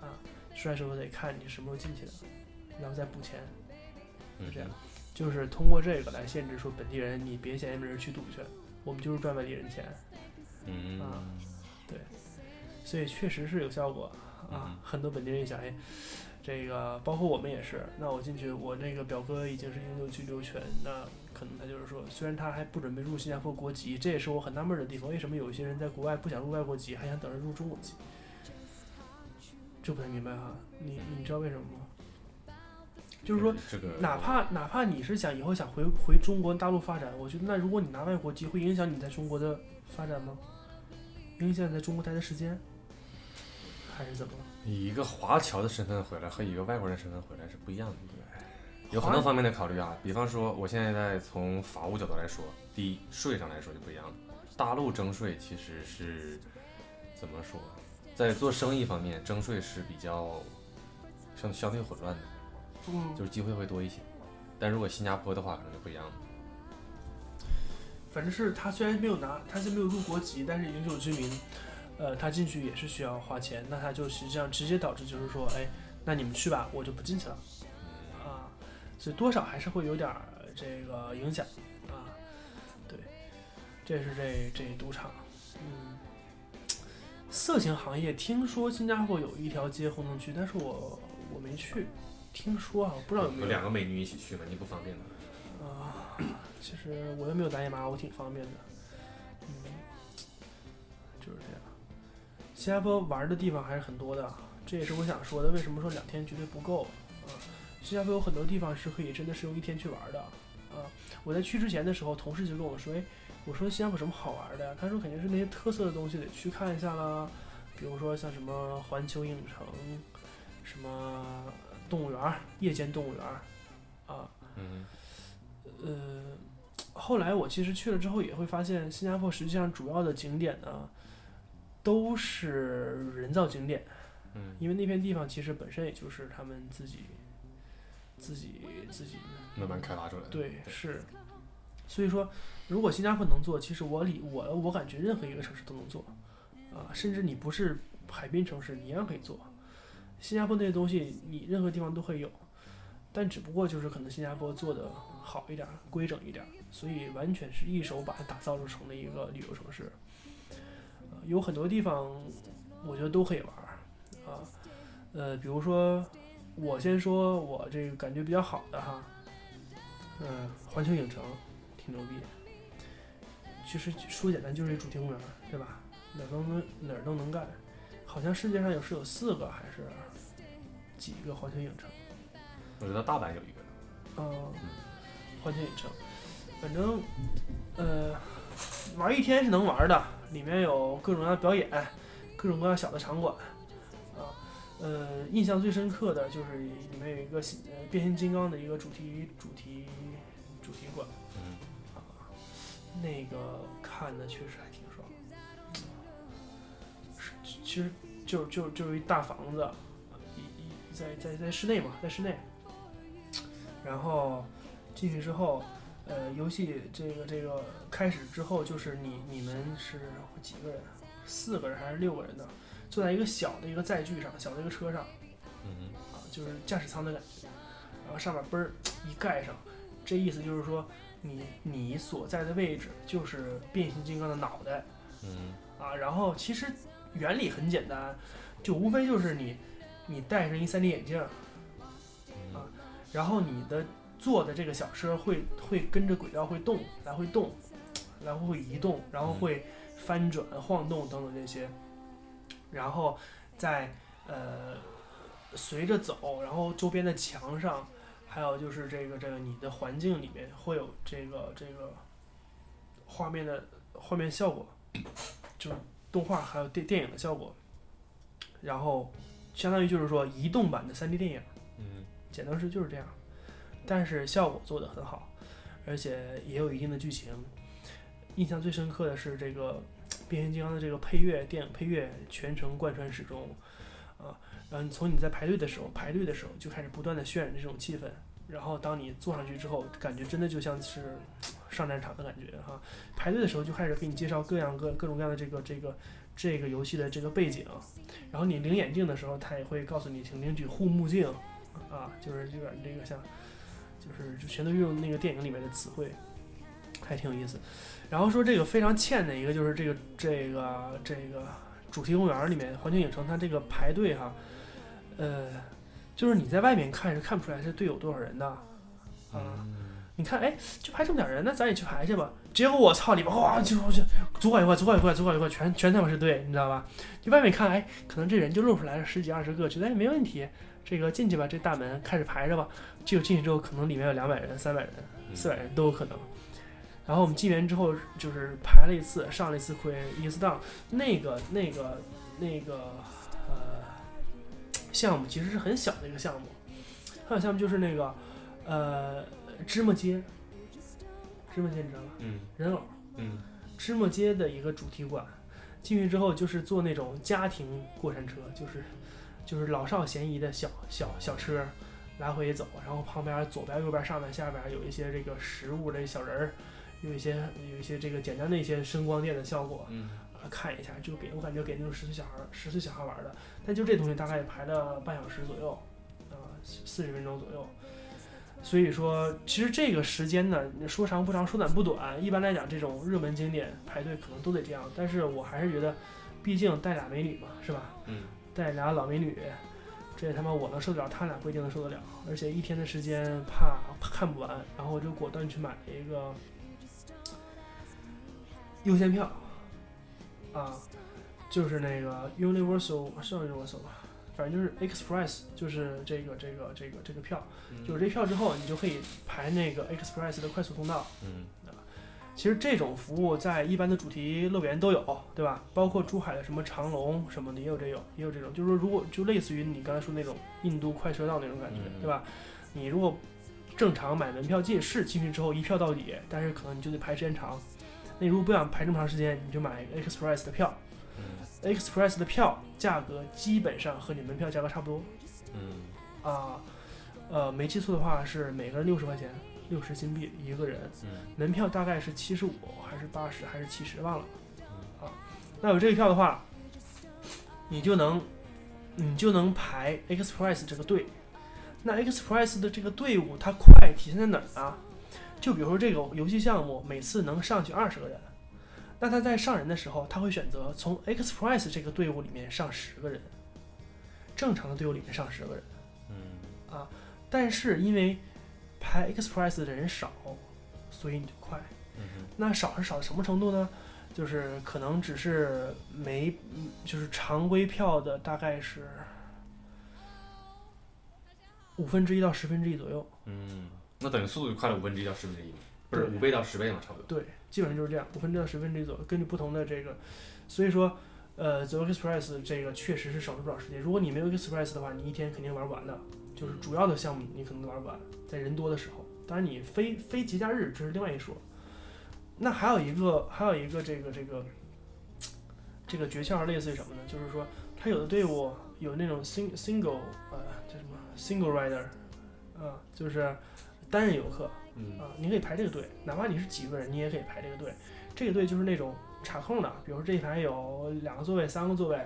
B: 啊，出来时候得看你什么时候进去的，然后再补钱，
A: 是
B: 这样就是通过这个来限制说本地人你别嫌人去赌去，我们就是赚外地人钱，
A: 嗯
B: 啊所以确实是有效果啊
A: 嗯。
B: 很多本地人一想，哎，这个包括我们也是。那我进去，我那个表哥已经是永久居留权，那可能他就是说，虽然他还不准备入新加坡国籍，这也是我很纳闷的地方。为什么有一些人在国外不想入外国籍，还想等着入中国籍？这不太明白哈。你你知道为什么吗？就是说，
A: 这个
B: 哪怕哪怕你是想以后想回回中国大陆发展，我觉得那如果你拿外国籍，会影响你在中国的发展吗？影响在中国待的时间，还是怎么？
A: 以一个华侨的身份回来和一个外国人身份回来是不一样的？有很多方面的考虑啊，比方说，我现在在从法务角度来说，第一，税上来说就不一样了。大陆征税其实是怎么说，在做生意方面征税是比较相相对混乱的，
B: 嗯，
A: 就是机会会多一些。但如果新加坡的话，可能就不一样了。
B: 反正是他虽然没有拿，他是没有入国籍，但是永久居民，呃，他进去也是需要花钱，那他就实际上直接导致就是说，哎，那你们去吧，我就不进去了啊，所以多少还是会有点儿这个影响啊，对，这是这这赌场，嗯，色情行业听说新加坡有一条街红灯区，但是我我没去，听说啊，我不知道有没
A: 有有两个美女一起去吗，你不方便吗？
B: 啊，其实我又没有大姨妈，我挺方便的。嗯，就是这样。新加坡玩的地方还是很多的，这也是我想说的。为什么说两天绝对不够啊？新加坡有很多地方是可以真的是用一天去玩的啊。我在去之前的时候，同事就跟我说：“哎，我说新加坡有什么好玩的呀？”他说：“肯定是那些特色的东西得去看一下啦，比如说像什么环球影城，什么动物园、夜间动物园啊。”
A: 嗯
B: 呃，后来我其实去了之后也会发现，新加坡实际上主要的景点呢，都是人造景点，
A: 嗯，
B: 因为那片地方其实本身也就是他们自己、自己、自己
A: 慢慢开发出来的。
B: 对是，所以说如果新加坡能做，其实我理我我感觉任何一个城市都能做，啊，甚至你不是海滨城市，你一样可以做。新加坡那些东西，你任何地方都会有，但只不过就是可能新加坡做的好一点儿，规整一点儿，所以完全是一手把它打造成了一个旅游城市。呃有很多地方我觉得都可以玩儿啊，呃，比如说我先说我这个感觉比较好的哈，嗯、环球影城挺牛逼，其实说简单就是一主题公园，对吧？哪儿都能哪儿都能干，好像世界上有是有四个还是几个环球影城。
A: 我知道大阪有一个。
B: 嗯，环球影城，反正呃，玩一天是能玩的，里面有各种各样的表演，各种各样小的场馆，啊，呃，印象最深刻的就是里面有一个呃变形金刚的一个主题主题主题馆，
A: 嗯啊
B: 那个看的确实还挺爽，是其实就就就是一大房子，一一在在在室内嘛，在室内。然后进去之后，呃，游戏这个这个开始之后，就是你你们是几个人？四个人还是六个人呢？坐在一个小的一个载具上，小的一个车上
A: 嗯
B: 啊，就是驾驶舱的感觉。然后上面嘣儿一盖上，这意思就是说你你所在的位置就是变形金刚的脑袋
A: 嗯
B: 啊。然后其实原理很简单，就无非就是你你戴上一 3D 眼镜。
A: 嗯
B: 啊然后你的坐的这个小车会会跟着轨道会动，来回动，来回会移动，然后会翻转、晃动等等这些，然后在呃随着走，然后周边的墙上，还有就是这个这个你的环境里面会有这个这个画面的画面效果，就是动画还有电电影的效果，然后相当于就是说移动版的 3D 电影。
A: 嗯
B: 简单说就是这样，但是效果做得很好，而且也有一定的剧情。印象最深刻的是这个变形金刚的这个配乐，电影配乐全程贯穿始终，啊，然后你从你在排队的时候，排队的时候就开始不断的渲染这种气氛，然后当你坐上去之后，感觉真的就像是上战场的感觉哈。排队的时候就开始给你介绍各样各各种各样的这个这个这个游戏的这个背景，然后你领眼镜的时候，他也会告诉你请领取护目镜。啊，就是有点这个像，就是就全都用那个电影里面的词汇，还挺有意思。然后说这个非常欠的一个就是这个这个这个主题公园里面环球影城它这个排队哈，呃，就是你在外面看是看不出来这队有多少人的，啊，
A: 嗯
B: 你看哎就排这么点人，那咱也去排去吧。结果我操里边哇就就左拐右拐左拐右拐左拐右拐全全他妈是队，你知道吧？就外面看哎可能这人就露出来了十几二十个，觉得哎没问题。这个进去吧，这大门开始排着吧。结果进去之后，可能里面有两百人、三百人、四百人都有可能。然后我们进园之后就是排了一次，上了一次亏，一次当。那个那个那个呃项目其实是很小的一个项目，还有项目就是那个呃芝麻街，芝麻街你知道吧？
A: 嗯
B: 人偶。
A: 嗯
B: 芝麻街的一个主题馆，进去之后就是坐那种家庭过山车，就是就是老少咸宜的小小小车，来回走，然后旁边左边、右边、上面、下边有一些这个食物的小人儿，有一些有一些这个简单的一些声光电的效果，
A: 嗯
B: 啊，看一下就给我感觉给那种十岁小孩儿十岁小孩玩的，但就这东西大概也排了半小时左右，啊，四十分钟左右。所以说，其实这个时间呢，说长不长，说短不短。一般来讲，这种热门景点排队可能都得这样。但是我还是觉得，毕竟带俩美女嘛，是吧？
A: 嗯
B: 带俩老美女，这他妈我能受得了，他俩不一定能受得了。而且一天的时间怕看不完，然后我就果断去买了一个优先票，啊，就是那个 Universal 是 Universal 吧，反正就是 Express，就是这个这个这个这个票，
A: 嗯
B: 有这票之后，你就可以排那个 Express 的快速通道。
A: 嗯
B: 其实这种服务在一般的主题乐园都有，对吧？包括珠海的什么长隆什么的也有这有，也有这种，就是说如果就类似于你刚才说那种印度快车道那种感觉，
A: 嗯
B: 对吧？你如果正常买门票进是进去之后一票到底，但是可能你就得排时间长。那你如果不想排这么长时间，你就买 Express 的票
A: 嗯
B: ，Express 的票价格基本上和你门票价格差不多
A: 嗯
B: 啊。呃，没记错的话是每个人六十块钱，六十金币一个人。
A: 嗯
B: 门票大概是七十五还是八十还是七十忘了
A: 嗯
B: 啊。那有这个票的话，你就能你就能排 Express 这个队。那 Express 的这个队伍它快体现在哪儿呢？就比如说这个游戏项目每次能上去二十个人，那他在上人的时候，他会选择从 Express 这个队伍里面上十个人，正常的队伍里面上十个人。
A: 嗯
B: 但是因为排 Express 的人少，所以你就快。
A: 嗯
B: 那少是少到什么程度呢？就是可能只是没，嗯就是常规票的大概是五分之一到十分之一左右。
A: 嗯，那等于速度就快了五分之一到十分之一嘛，不是五倍到十倍嘛，差不多。
B: 对，基本上就是这样，五分之一到十分之一左右，根据不同的这个，所以说，呃，，The Express 这个确实是省了不少时间。如果你没有 Express 的话，你一天肯定玩不完的。就是主要的项目你可能玩不完，在人多的时候。当然，你非非节假日这是另外一说。那还有一个，还有一个这个这个这个诀窍类似于什么呢？就是说，它有的队伍有那种 sing single 呃叫什么 single rider，啊、就是单人游客，
A: 嗯
B: 啊，你可以排这个队，哪怕你是几个人，你也可以排这个队。这个队就是那种插空的，比如说这一排有两个座位、三个座位，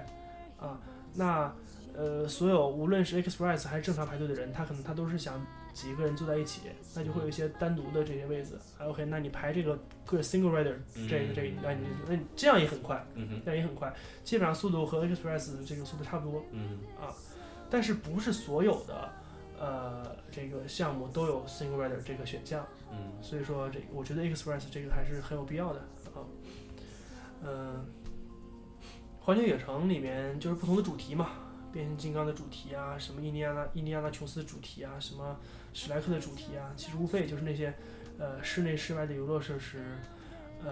B: 啊，那呃，所有无论是 Express 还是正常排队的人，他可能他都是想几个人坐在一起，那就会有一些单独的这些位置。啊 OK，那你排这个个 single rider 这个这个，那你那你这样也很快，
A: 嗯哼
B: 这样也很快，基本上速度和 Express 这个速度差不多。
A: 嗯
B: 但是不是所有的呃这个项目都有 single rider 这个选项。
A: 嗯
B: 所以说这我觉得 Express 这个还是很有必要的啊。嗯、环球影城里面就是不同的主题嘛，变形金刚的主题啊，什么印第安纳印第安纳琼斯的主题啊，什么史莱克的主题啊，其实无非就是那些呃室内室外的游乐设施，呃，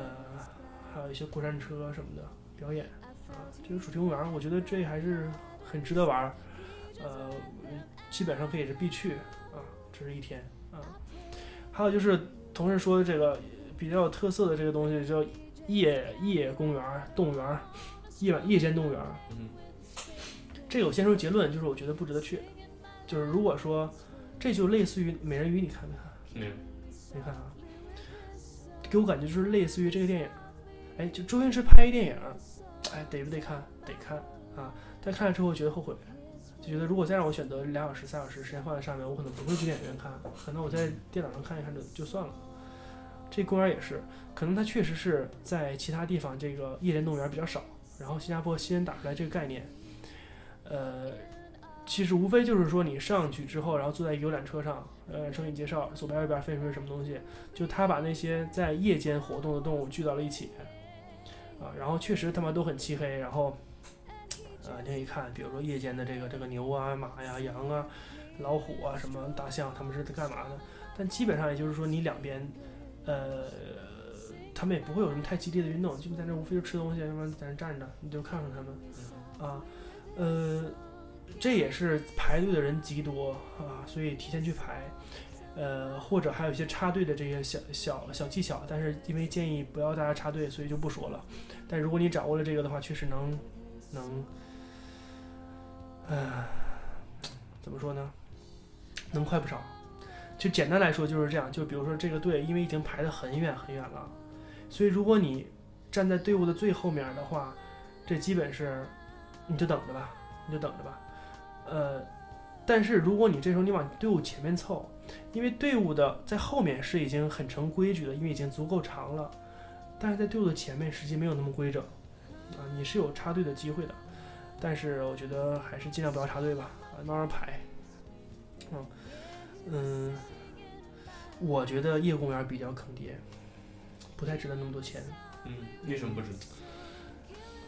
B: 还有一些过山车什么的表演啊。这个主题公园，我觉得这还是很值得玩儿，呃，基本上可以是必去啊，这是一天啊。还有就是同事说的这个比较有特色的这个东西叫夜夜公园、动物园、夜晚夜间动物园。
A: 嗯
B: 这个我先说结论，就是我觉得不值得去。就是如果说这就类似于美人鱼，你看没看？
A: 没有
B: 没看啊？给我感觉就是类似于这个电影，哎，就周星驰拍一电影，哎，得不得看？得看啊！但看了之后觉得后悔，就觉得如果再让我选择两小时、三小时时间放在上面，我可能不会去电影院看，可能我在电脑上看一看就就算了。这公园也是，可能它确实是在其他地方这个夜间动物园比较少，然后新加坡先打出来这个概念，呃，其实无非就是说你上去之后，然后坐在游览车上，呃，车给你介绍左边右边分别是什么东西，就他把那些在夜间活动的动物聚到了一起，啊，然后确实他妈都很漆黑，然后，呃，你可以看，比如说夜间的这个这个牛啊、马呀、羊啊、老虎啊、什么大象，他们是在干嘛的？但基本上也就是说你两边，呃，他们也不会有什么太激烈的运动，基本在那无非就吃东西，要不然在那站着，你就看看他们啊，呃，这也是排队的人极多啊，所以提前去排。呃，或者还有一些插队的这些小小小技巧，但是因为建议不要大家插队，所以就不说了。但如果你掌握了这个的话，确实能能，呃，怎么说呢？能快不少。就简单来说就是这样。就比如说这个队，因为已经排得很远很远了，所以如果你站在队伍的最后面的话，这基本是你就等着吧，你就等着吧。呃，但是如果你这时候你往队伍前面凑。因为队伍的在后面是已经很成规矩的，因为已经足够长了，但是在队伍的前面实际没有那么规整，啊，你是有插队的机会的，但是我觉得还是尽量不要插队吧，啊，慢慢排，嗯嗯，我觉得夜公园比较坑爹，不太值得那么多钱。
A: 嗯，为什么不值？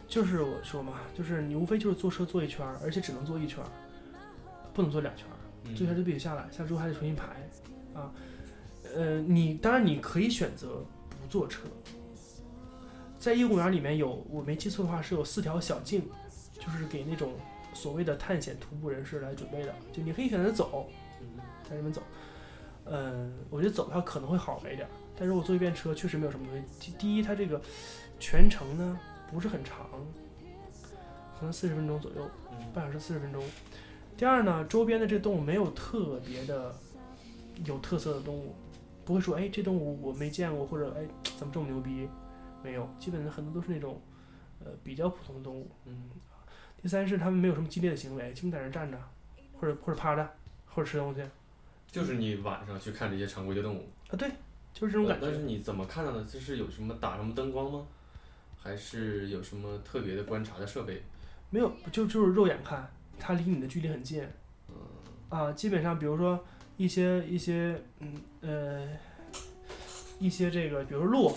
B: 就是我说嘛，就是你无非就是坐车坐一圈，而且只能坐一圈，不能坐两圈。坐下就必须下来，下来之后还得重新排，啊，呃，你当然你可以选择不坐车，在夜公园里面有，我没记错的话是有四条小径，就是给那种所谓的探险徒步人士来准备的，就你可以选择走，在那边走，嗯，我觉得走的话可能会好玩一点，但是我坐一遍车确实没有什么东西。第一，它这个全程呢不是很长，可能四十分钟左右，半小时四十分钟。第二呢，周边的这动物没有特别的有特色的动物，不会说哎这动物我没见过，或者哎怎么这么牛逼，没有，基本上很多都是那种呃比较普通的动物。
A: 嗯。
B: 第三是他们没有什么激烈的行为，基本在那站着，或者或者趴着，或者吃东西。
A: 就是你晚上去看这些常规的动物。
B: 啊，对，就是这种感
A: 觉。但是你怎么看到的？就是有什么打什么灯光吗？还是有什么特别的观察的设备？
B: 没有，就就是肉眼看。它离你的距离很近，啊，基本上，比如说一些一些，嗯呃，一些这个，比如说鹿，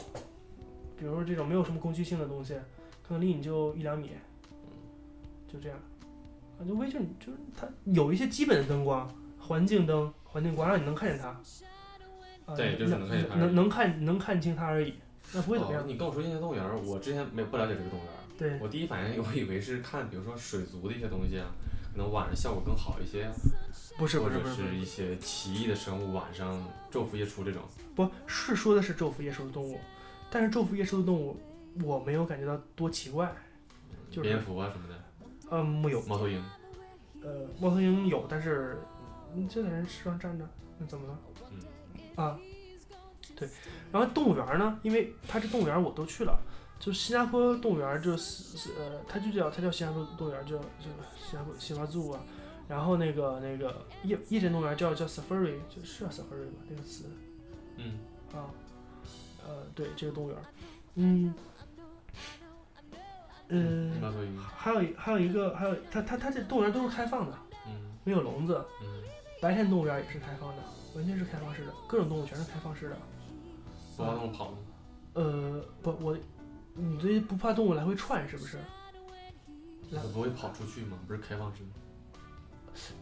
B: 比如说这种没有什么攻击性的东西，可能离你就一两米，就这样，啊，就微就就是它有一些基本的灯光，环境灯、环境光让你能看见它，
A: 啊，对，就是能看见它，
B: 能能看能看清它而已，那不会怎么样。
A: 你跟我说夜间动物园，我之前没不了解这个动物园，
B: 对
A: 我第一反应我以为是看，比如说水族的一些东西啊。可能晚上效果更好一些，
B: 不是不是
A: 不是一些奇异的生物晚上昼伏夜出这种，
B: 不是说的是昼伏夜出的动物，但是昼伏夜出的动物我没有感觉到多奇怪，就是
A: 蝙蝠啊什么的，
B: 嗯，木有
A: 猫头鹰，
B: 呃，猫头鹰有，但是你就在人车上站着，那怎么了？
A: 嗯，
B: 啊，对，然后动物园呢，因为它这动物园我都去了。就新加坡动物园，就是是呃，它就叫它叫新加坡动物园，叫叫新加坡新华 zoo 啊。然后那个那个夜夜间动物园叫叫 safari，就是叫 safari 吧，那个词。
A: 嗯。
B: 啊。呃，对，这个动物园，嗯。嗯。还有还有一个还有它它它这动物园都是开放的，
A: 嗯，
B: 没有笼子，
A: 嗯，
B: 白天动物园也是开放的，完全是开放式的，各种动物全是开放式的。
A: 不怕动物跑吗？
B: 呃，不，我。你这不怕动物来回串是不是？
A: 它不会跑出去吗？不是开放式吗。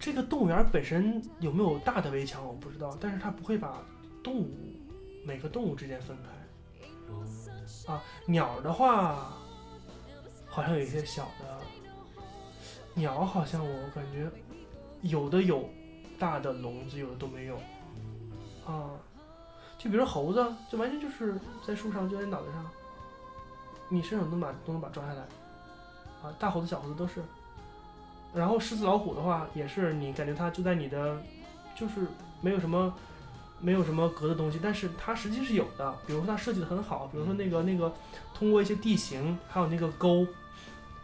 B: 这个动物园本身有没有大的围墙我不知道，但是它不会把动物每个动物之间分开。啊，鸟的话好像有一些小的鸟，好像我感觉有的有大的笼子，有的都没有。啊，就比如说猴子，就完全就是在树上，就在脑袋上。你伸手能把都能把抓下来，啊，大猴子、小猴子都是。然后狮子、老虎的话，也是你感觉它就在你的，就是没有什么，没有什么隔的东西，但是它实际是有的。比如说它设计的很好，比如说那个那个通过一些地形，还有那个沟，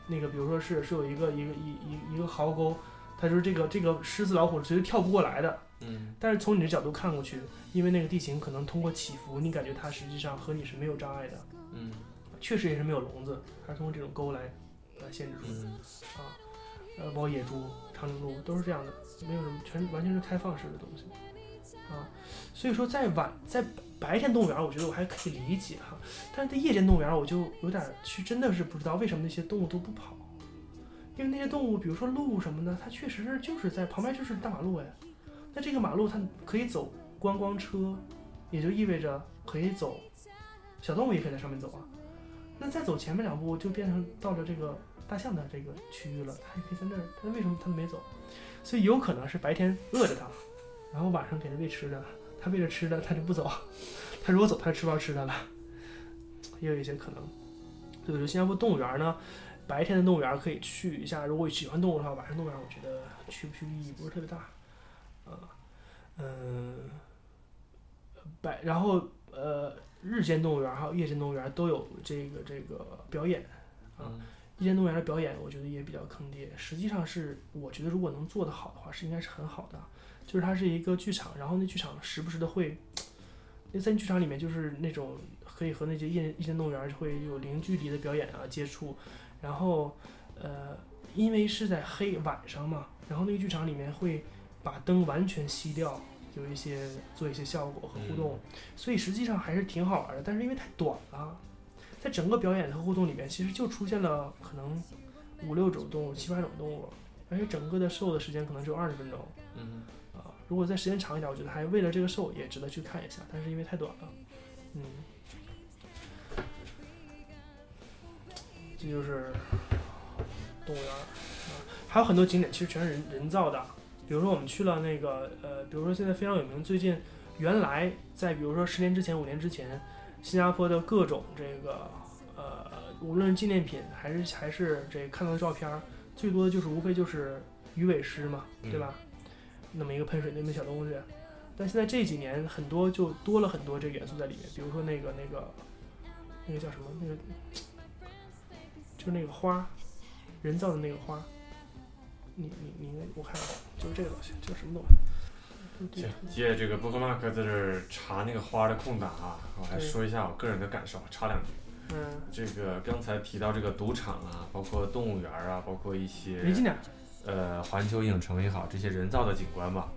B: 那个比如说是是有一个一个一一一个壕沟，它就是这个这个狮子、老虎绝对跳不过来的。
A: 嗯。
B: 但是从你的角度看过去，因为那个地形可能通过起伏，你感觉它实际上和你是没有障碍的。
A: 嗯。
B: 确实也是没有笼子，它是通过这种沟来来限制住的啊。呃，包括野猪、长颈鹿都是这样的，没有什么，全完全是开放式的东西啊。所以说，在晚在白天动物园，我觉得我还可以理解哈，但是在夜间动物园，我就有点去真的是不知道为什么那些动物都不跑，因为那些动物，比如说鹿什么的，它确实是就是在旁边就是大马路哎，那这个马路它可以走观光车，也就意味着可以走。小动物也可以在上面走啊。那再走前面两步就变成到了这个大象的这个区域了，它也可以在那儿，它为什么它没走？所以有可能是白天饿着它，然后晚上给它喂吃的，它喂着吃的他就不走，他如果走他就吃不着吃的了，也有一些可能。所以说新加坡动物园呢，白天的动物园可以去一下，如果喜欢动物的话，晚上动物园我觉得去不去意义不是特别大，啊，嗯，白然后呃日间动物园还有夜间动物园都有这个这个表演，啊，
A: 嗯
B: 夜间动物园的表演我觉得也比较坑爹，实际上是我觉得如果能做得好的话是应该是很好的，就是它是一个剧场，然后那剧场时不时的会，那在剧场里面就是那种可以和那些夜夜间动物园会有零距离的表演啊接触，然后呃因为是在黑晚上嘛，然后那个剧场里面会把灯完全熄掉，有一些做一些效果和互动，所以实际上还是挺好玩的，但是因为太短了，在整个表演和互动里面，其实就出现了可能五六种动物、七八种动物，而且整个的 show 的时间可能只有二十分钟
A: 嗯。
B: 啊。如果再时间长一点，我觉得还为了这个兽也值得去看一下，但是因为太短了，嗯，这就是动物园啊，还有很多景点其实全是人人造的，比如说我们去了那个呃，比如说现在非常有名，最近原来在比如说十年之前、五年之前，新加坡的各种这个呃，无论纪念品还是还是这看到的照片，最多的就是无非就是鱼尾狮嘛，对吧？那么一个喷水那么小东西，但现在这几年很多就多了很多这个元素在里面，比如说那个那个那个叫什么那个，就是那个花，人造的那个花。你你你应该我看就是这个东西，叫什么东西？
A: 行，借这个波克马克在这儿查那个花的空档啊，我来说一下我个人的感受，插两句。
B: 嗯，
A: 这个刚才提到这个赌场啊，包括动物园啊，包括一些
B: 离近点儿。
A: 呃环球影城也好，这些人造的景观吧，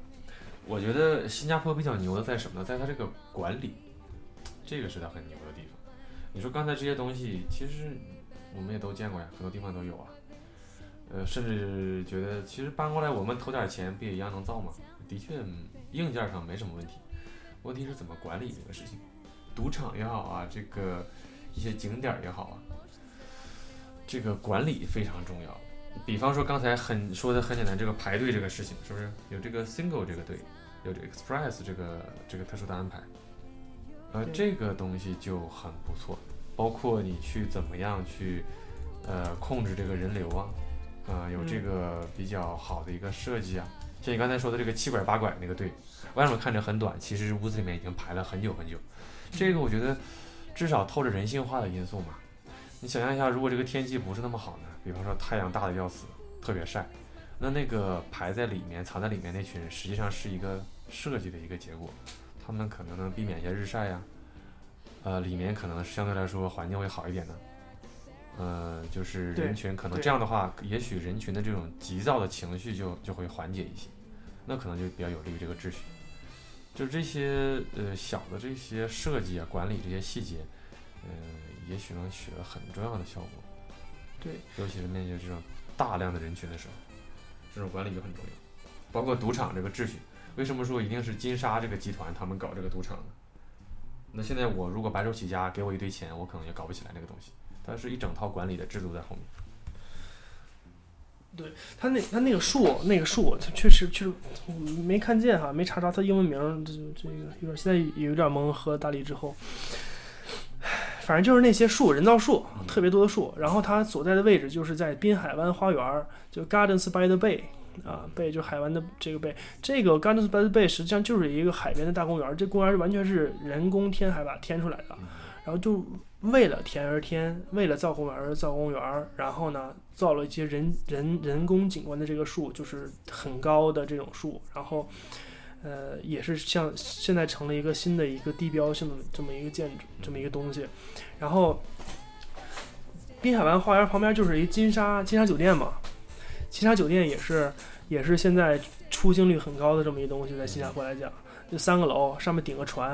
A: 我觉得新加坡比较牛的在什么呢？在它这个管理，这个是它很牛的地方。你说刚才这些东西，其实我们也都见过呀，很多地方都有啊。呃，甚至觉得其实搬过来我们投点钱不也一样能造吗？的确，硬件上没什么问题，问题是怎么管理这个事情。赌场也好啊，这个一些景点也好啊，这个管理非常重要。比方说刚才很说的很简单，这个排队这个事情，是不是有这个 single 这个队，有这个 express 这个这个特殊的安排？呃，这个东西就很不错，包括你去怎么样去呃控制这个人流啊，呃，有这
B: 嗯
A: 个比较好的一个设计啊。像你刚才说的这个七拐八拐那个队，外面看着很短，其实屋子里面已经排了很久很久。这个我觉得至少透着人性化的因素嘛。你想象一下，如果这个天气不是那么好呢？比方说太阳大的要死，特别晒，那那个排在里面、藏在里面那群人，实际上是一个设计的一个结果。他们可能能避免一些日晒呀，呃，里面可能相对来说环境会好一点呢。呃，就是人群可能这样的话，也许人群的这种急躁的情绪就就会缓解一些，那可能就比较有利于这个秩序。就是这些呃小的这些设计啊、管理这些细节，呃，也许能取得很重要的效果。
B: 对，
A: 尤其是面对这种大量的人群的时候，这种管理就很重要。包括赌场这个秩序，为什么说一定是金沙这个集团他们搞这个赌场呢？那现在我如果白手起家，给我一堆钱，我可能也搞不起来那个东西。它是一整套管理的制度在后面。
B: 对他那他那个树，那个树，他确实确实我没看见哈，没查着他英文名儿，这这个有点现在也有点懵。喝大力之后，反正就是那些树，人造树，
A: 嗯
B: 特别多的树。然后它所在的位置就是在滨海湾花园儿，就 Gardens by the Bay 啊，bay 就海湾的这个 bay。这个 Gardens by the Bay 实际上就是一个海边的大公园儿，这公园儿完全是人工填海把填出来的。然后就为了填而填，为了造公园而造公园儿，然后呢，造了一些人人人工景观的这个树，就是很高的这种树，然后，呃，也是像现在成了一个新的一个地标性的这么一个建筑，这么一个东西。然后，滨海湾花园旁边就是一金沙金沙酒店嘛，金沙酒店也是也是现在出镜率很高的这么一个东西，在新加坡来讲，就三个楼上面顶个船。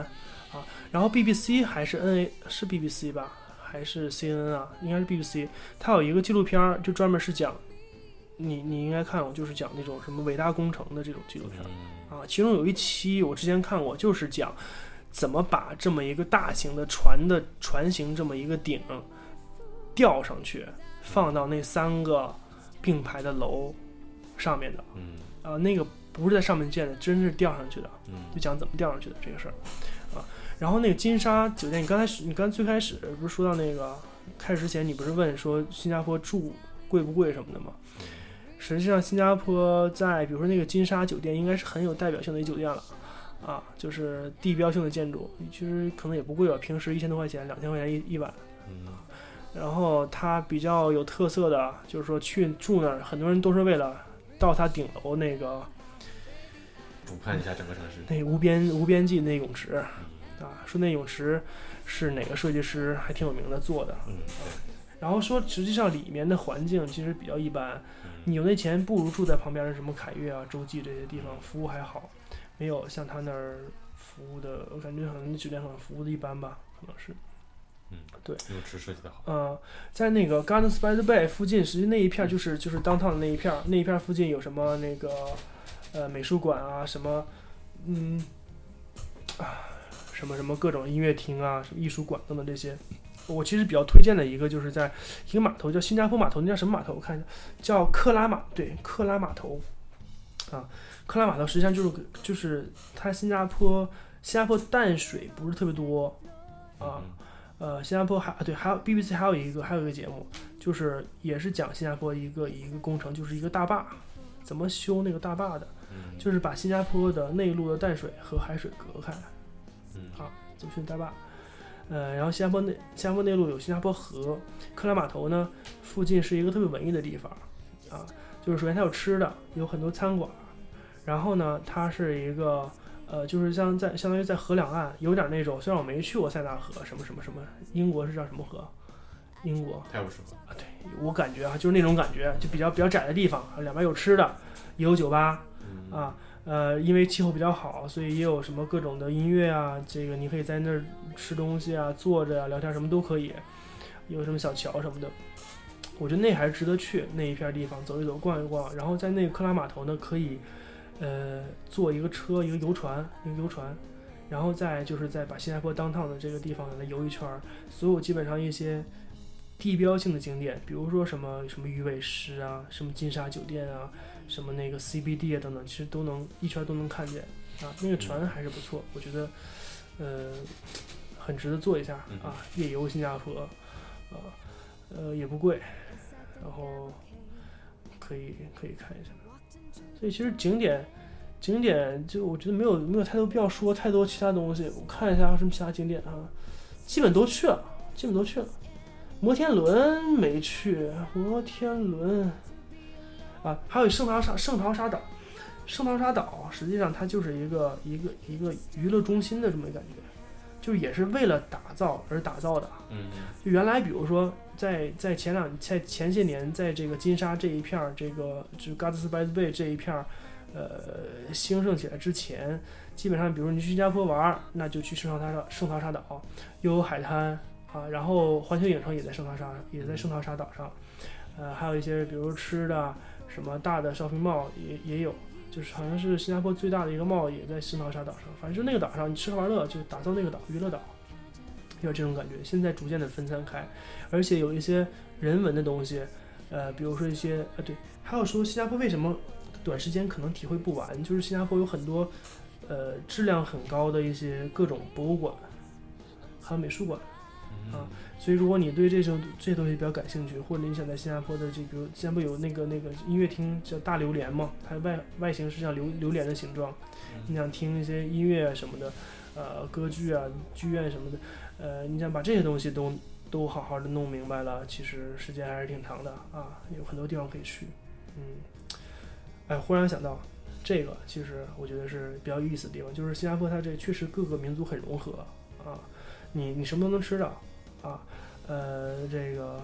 B: 啊，然后 BBC 还是 NA 是 BBC 吧，还是 CNN 啊？应该是 BBC。它有一个纪录片儿，就专门是讲，你你应该看过，就是讲那种什么伟大工程的这种纪录片儿啊。其中有一期我之前看过，就是讲怎么把这么一个大型的船的船型这么一个顶吊上去，放到那三个并排的楼上面的
A: 嗯
B: 啊、那个不是在上面建的，真是吊上去的。
A: 嗯
B: 就讲怎么吊上去的这个事儿啊。然后那个金沙酒店，你刚才你刚最开始不是说到那个开始之前，你不是问说新加坡住贵不贵什么的吗？实际上，新加坡在比如说那个金沙酒店，应该是很有代表性的一酒店了啊，就是地标性的建筑，其实可能也不贵吧，平时一千多块钱、两千块钱一一晚。
A: 嗯
B: 然后它比较有特色的，就是说去住那儿，很多人都是为了到它顶楼那个
A: 俯瞰一下整个城市。
B: 那无边无边际那泳池啊，说那泳池是哪个设计师还挺有名的做的。
A: 嗯
B: 然后说实际上里面的环境其实比较一般，
A: 嗯
B: 你有那钱不如住在旁边的什么凯悦啊、洲际这些地方，服务还好，没有像他那儿服务的，我感觉可能那酒店可能服务的一般吧，可能是。
A: 泳池设计的好。
B: 呃，在那个 Gardens by the Bay 附近，实际那一片儿就是就是 downtown 的那一片儿，那一片儿附近有什么那个呃美术馆啊，什么嗯啊什么什么各种音乐厅啊，什么艺术馆等等这些。我其实比较推荐的一个就是在一个码头叫新加坡码头，那叫什么码头？我看一下，叫克拉码，对，克拉码头啊，克拉码头实际上就是就是它新加坡新加坡淡水不是特别多啊。
A: 嗯
B: 呃，新加坡还啊对，还有 BBC 还有一个还有一个节目，就是也是讲新加坡一个一个工程，就是一个大坝，怎么修那个大坝的，
A: 嗯
B: 就是把新加坡的内陆的淡水和海水隔开，
A: 嗯
B: 怎么修大坝。呃，然后新加坡内新加坡内陆有新加坡河，克拉码头呢附近是一个特别文艺的地方，啊，就是首先它有吃的，有很多餐馆，然后呢它是一个呃，就是像在相当于在河两岸有点那种，虽然我没去过塞纳河，什么什么什么，英国是叫什么河？英国
A: 泰晤士河。
B: 啊，对我感觉啊，就是那种感觉，就比较比较窄的地方，两边有吃的，也有酒吧
A: 嗯
B: 啊，呃，因为气候比较好，所以也有什么各种的音乐啊，这个你可以在那儿吃东西啊，坐着呀、聊天什么都可以，有什么小桥什么的，我觉得那还是值得去那一片地方走一走、逛一逛，然后在那个克拉码头呢，可以呃坐一个车，一个游船，一个游船。然后再就是再把新加坡当趟的这个地方来游一圈，所有基本上一些地标性的景点，比如说什么什么鱼尾狮啊，什么金沙酒店啊，什么那个 CBD 啊等等，其实都能一圈都能看见啊。那个船还是不错，我觉得呃很值得做一下
A: 嗯
B: 啊。夜游新加坡啊，呃也不贵，然后可以可以看一下。所以其实景点景点就我觉得没有没有太多必要说太多其他东西。我看一下还有什么其他景点啊，基本都去了，基本都去了。摩天轮没去，摩天轮啊，还有圣淘沙圣淘沙岛，圣淘沙岛实际上它就是一个一个一个娱乐中心的这么一个感觉，就也是为了打造而打造的。
A: 嗯
B: 就原来比如说在在前两在前些年，在这个金沙这一片儿，这个就 Gardens by the Bay 这一片儿，呃，兴盛起来之前，基本上比如你去新加坡玩儿，那就去圣淘沙圣淘沙岛，又有海滩啊，然后环球影城也在圣淘沙也在圣淘沙岛上，呃，还有一些比如吃的什么大的 shopping mall 也也有。就是好像是新加坡最大的一个 mall 也在新淘沙岛上，反正就那个岛上，你吃喝玩乐就打造那个岛娱乐岛，有这种感觉。现在逐渐的分散开，而且有一些人文的东西，呃，比如说一些呃对，还有说新加坡为什么短时间可能体会不完，就是新加坡有很多呃质量很高的一些各种博物馆，还有美术馆。
A: 嗯
B: 啊所以，如果你对这种这些东西比较感兴趣，或者你想在新加坡的这个新加坡有那个那个音乐厅叫大榴莲嘛，它外外形是像榴榴莲的形状，你想听一些音乐啊什么的，呃，歌剧啊、剧院什么的，呃，你想把这些东西都都好好的弄明白了，其实时间还是挺长的啊，有很多地方可以去。嗯，哎，忽然想到，这个其实我觉得是比较有意思的地方，就是新加坡它这确实各个民族很融合啊，你你什么都能吃到啊，呃，这个，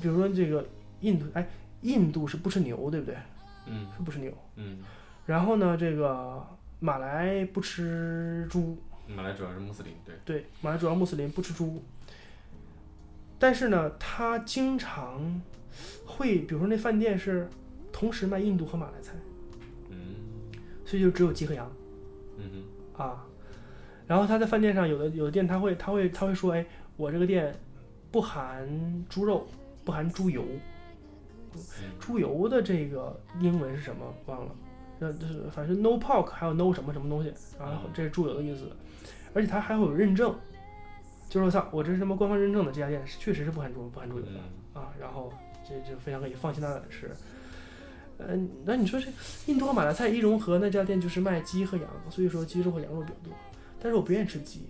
B: 比如说这个印度，哎，印度是不吃牛，对不对？
A: 嗯
B: 是不吃牛。
A: 嗯，
B: 然后呢，这个马来不吃猪，
A: 马来主要是穆斯林，对，
B: 对，马来主要穆斯林不吃猪，但是呢，他经常会，比如说那饭店是同时卖印度和马来菜，
A: 嗯
B: 所以就只有鸡和羊
A: 嗯哼
B: 啊。然后他在饭店上有的有的店他会他会他会说，哎，我这个店不含猪肉，不含猪油。猪油的这个英文是什么？忘了。呃，就是反正 no pork，还有 no 什么什么东西，然后这是猪油的意思。而且它还会有认证，就是说操，我这是什么官方认证的这家店是确实是不含猪不含猪油的啊。然后这就非常可以放心大胆的吃。嗯，那你说这印度和马来菜一融合，那家店就是卖鸡和羊，所以说鸡肉和羊肉比较多。但是我不愿意吃鸡，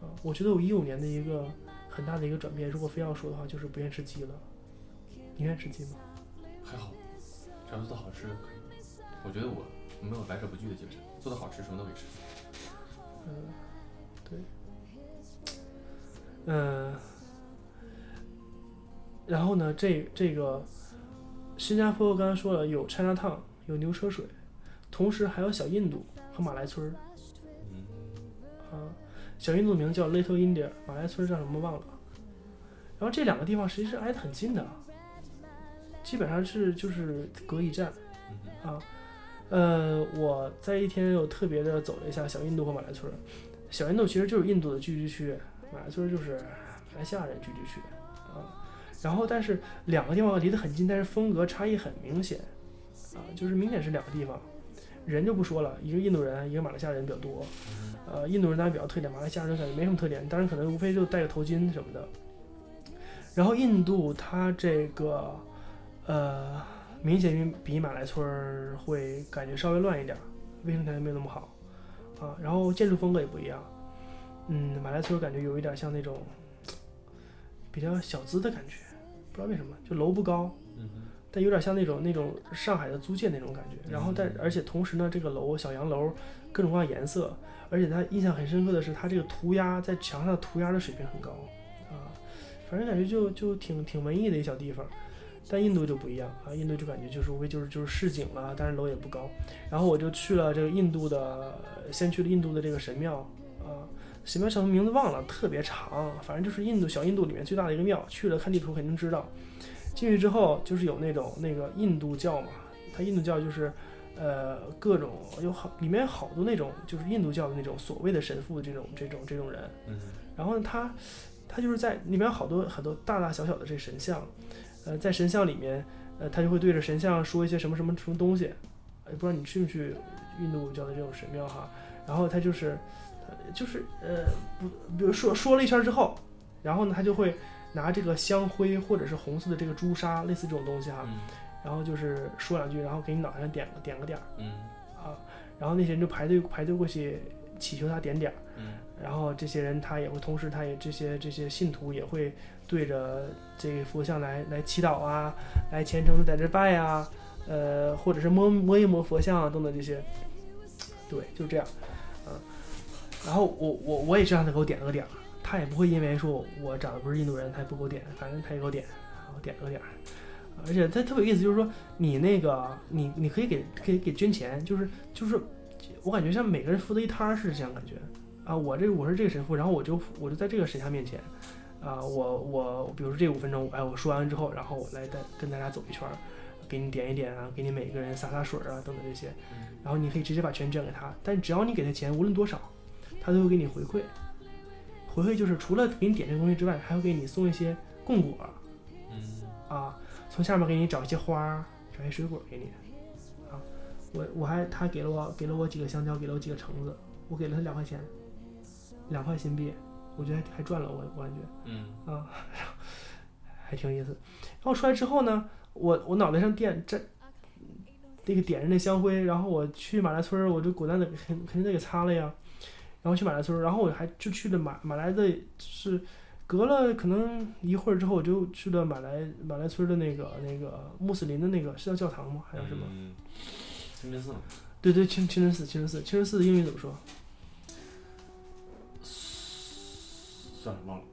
B: 啊，我觉得我一五年的一个很大的一个转变，如果非要说的话，就是不愿意吃鸡了。你愿意吃鸡吗？
A: 还好，只要做的好吃就可以。我觉得我没有来者不拒的精神，做的好吃什么都可以吃。
B: 嗯，对，嗯，然后呢，这这个新加坡刚才说了有 China Town，有牛车水，同时还有小印度和马来村儿。
A: 嗯，
B: 啊，小印度名叫 Little India，马来村叫什么忘了。然后这两个地方实际是挨得很近的，基本上是就是隔一站，啊。呃，我在一天又特别的走了一下小印度和马来村儿。小印度其实就是印度的聚居区，马来村儿就是马来西亚人聚居区啊。然后，但是两个地方离得很近，但是风格差异很明显啊，就是明显是两个地方。人就不说了，一个印度人，一个马来西亚人比较多。呃，印度人当然比较特点，马来西亚人感觉没什么特点，当然可能无非就戴个头巾什么的。然后印度它这个，呃。明显比比马来村儿会感觉稍微乱一点，卫生条件没有那么好，啊，然后建筑风格也不一样，嗯，马来村儿感觉有一点像那种比较小资的感觉，不知道为什么，就楼不高，但有点像那种那种上海的租界那种感觉，然后但而且同时呢，这个楼小洋楼各种各样颜色，而且他印象很深刻的是，他这个涂鸦在墙上涂鸦的水平很高，啊，反正感觉就就挺挺文艺的一小地方。但印度就不一样啊，印度就感觉就是无非就是就是市井了，但是楼也不高。然后我就去了这个印度的，先去了印度的这个神庙啊，神庙叫什么名字忘了，特别长，反正就是印度小印度里面最大的一个庙。去了看地图肯定知道。进去之后就是有那种那个印度教嘛，它印度教就是呃各种有好里面好多那种就是印度教的那种所谓的神父这种这种这种人。
A: 嗯。
B: 然后他他就是在里面好多很多大大小小的这神像。呃，在神像里面，呃，他就会对着神像说一些什么什么什么东西，也不知道你去不去印度教的这种神庙哈。然后他就是，就是呃，不，比如说说了一圈之后，然后呢，他就会拿这个香灰或者是红色的这个朱砂，类似这种东西哈，然后就是说两句，然后给你脑袋上点个点个点儿，
A: 嗯，
B: 啊，然后那些人就排队排队过去祈求他点点儿，
A: 嗯，
B: 然后这些人他也会，同时他也这些这些信徒也会。对着这个佛像来来祈祷啊，来虔诚的在这拜啊，呃，或者是摸摸一摸佛像啊等等这些，对，就这样，嗯，然后我我我也是让他给我点了个点儿，他也不会因为说我长得不是印度人，他也不给我点，反正他也给我点，然后点了个点儿，而且他特别有意思，就是说你那个你你可以给可以给捐钱，就是就是我感觉像每个人负责一摊儿是这样感觉啊，我这我是这个神父，然后我就我就在这个神像面前。啊，我我比如说这五分钟，哎，我说完之后，然后我来带跟大家走一圈儿，给你点一点啊，给你每个人洒洒水啊，等等这些，然后你可以直接把钱捐给他，但只要你给他钱，无论多少，他都会给你回馈。回馈就是除了给你点这个东西之外，还会给你送一些供果，
A: 嗯，
B: 啊，从下面给你找一些花儿，找些水果给你，啊，我我还他给了我给了我几个香蕉，给了我几个橙子，我给了他两块钱，两块新币。我觉得还赚了，我我感觉，
A: 嗯
B: 啊，还挺有意思。然后出来之后呢，我我脑袋上点这那个点着那香灰，然后我去马来村儿，我就果断的肯肯定得给擦了呀。然后去马来村儿，然后我还就去了马马来的，是隔了可能一会儿之后，我就去了马来马来村的那个那个穆斯林的那个是叫教堂吗？还有什么？
A: 清真寺。
B: 对对，清清真寺，清真寺，清真寺的英语怎么说？
A: 算了，忘了。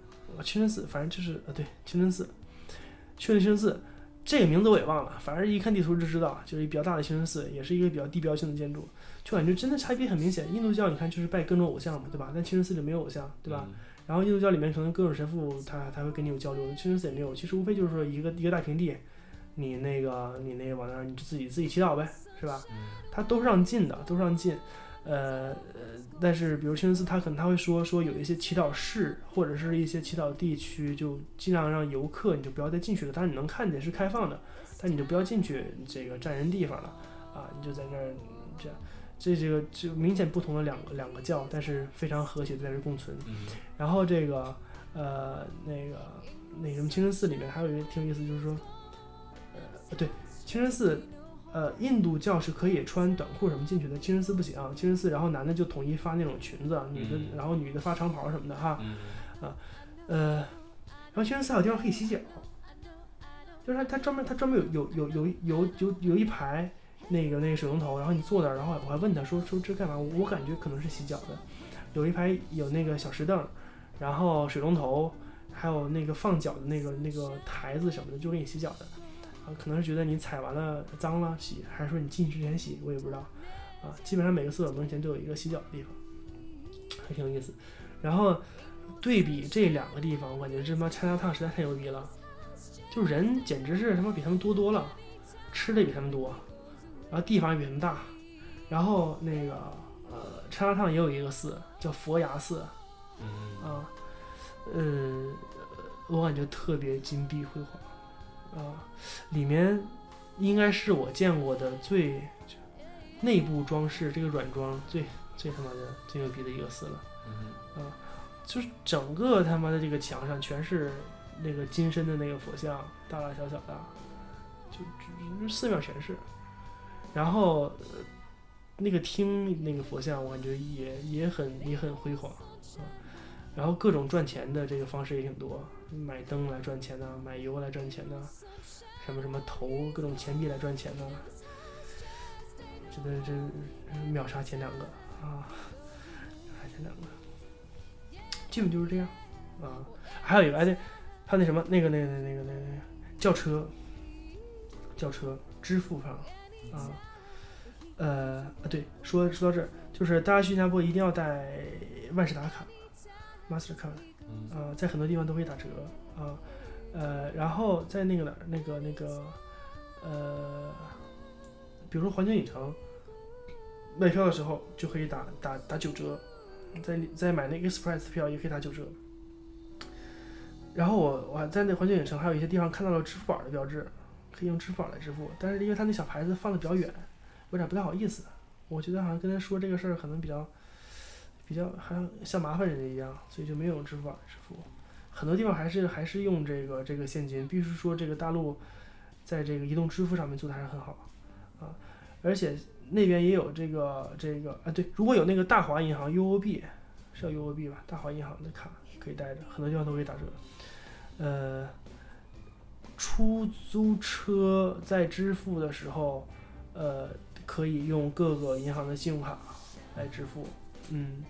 B: 清真寺，反正就是呃，对，清真寺，去了清真寺，这个名字我也忘了。反正一看地图就知道，就是一比较大的清真寺，也是一个比较地标性的建筑，就感觉真的差别很明显。印度教你看就是拜各种偶像嘛，对吧？但清真寺里没有偶像，对吧？然后印度教里面可能各种神父他他会跟你有交流，清真寺也没有。其实无非就是说一个一个大平地，你那个你那个往那儿你就自己自己祈祷呗，是吧？他都是让进的，都是让进。呃呃，但是比如清真寺，他可能他会说说有一些祈祷室或者是一些祈祷地区，就尽量让游客你就不要再进去了。当然你能看见是开放的，但你就不要进去这个占人地方了啊，你就在那儿这样。这这个就明显不同的两个两个教，但是非常和谐的在这共存。
A: 嗯
B: 然后这个呃那个那什么清真寺里面还有一个挺有意思，就是说，呃对清真寺，呃印度教是可以穿短裤什么进去的，清真寺不行。清真寺然后男的就统一发那种裙子，女的
A: 嗯
B: 然后女的发长袍什么的哈。
A: 嗯
B: 呃，然后清真寺还有地方可以洗脚，就是它它专门它专门有有有有有有有一排那个那个水龙头，然后你坐那儿，然后我还问他说说这干嘛？我感觉可能是洗脚的，有一排有那个小石凳，然后水龙头，还有那个放脚的那个那个台子什么的，就给你洗脚的。啊，可能是觉得你踩完了脏了洗，还是说你进去之前洗，我也不知道。啊，基本上每个厕所门前都有一个洗脚的地方，还挺有意思。然后对比这两个地方，我感觉这他妈 China Town 实在太牛逼了，就人简直是他妈比他们多多了，吃的比他们多，然后地方也比他们大，然后那个呃 China Town 也有一个寺叫佛牙寺
A: 嗯
B: 啊，呃，我感觉特别金碧辉煌啊，里面应该是我见过的最内部装饰这个软装最最他妈的最牛逼的一个寺了。
A: 嗯
B: 就是整个他妈的这个墙上全是那个金身的那个佛像，大大小小的，就就就寺庙全是。然后、呃那个厅那个佛像，我感觉也也很也很辉煌啊。然后各种赚钱的这个方式也挺多，买灯来赚钱的、买油来赚钱的、什么什么投各种钱币来赚钱的、真的是秒杀前两个啊，还前两个。基本就是这样啊。还有一个，哎对，还有那什么，那个那个那个那个那个轿车，轿车支付上啊，呃啊对，说说到这儿，就是大家去新加坡一定要带万事达卡，Mastercard，
A: 嗯
B: 呃，在很多地方都会打折啊，呃，然后在那个哪儿，那个那个呃，比如说环球影城买票的时候就可以打打打九折，在在买那个 Express 票也可以打九折。然后我我还在那环球影城还有一些地方看到了支付宝的标志，可以用支付宝来支付，但是因为它那小牌子放的比较远，有点不太好意思。我觉得好像跟他说这个事儿可能比较比较好像像麻烦人家一样，所以就没有用支付宝支付。很多地方还是还是用这个这个现金，必须说这个大陆在这个移动支付上面做的还是很好啊，而且那边也有这个这个啊对，如果有那个大华银行 UOB 是叫 UOB 吧，大华银行的卡可以带着，很多地方都可以打折。呃，出租车在支付的时候，呃，可以用各个银行的信用卡来支付。嗯，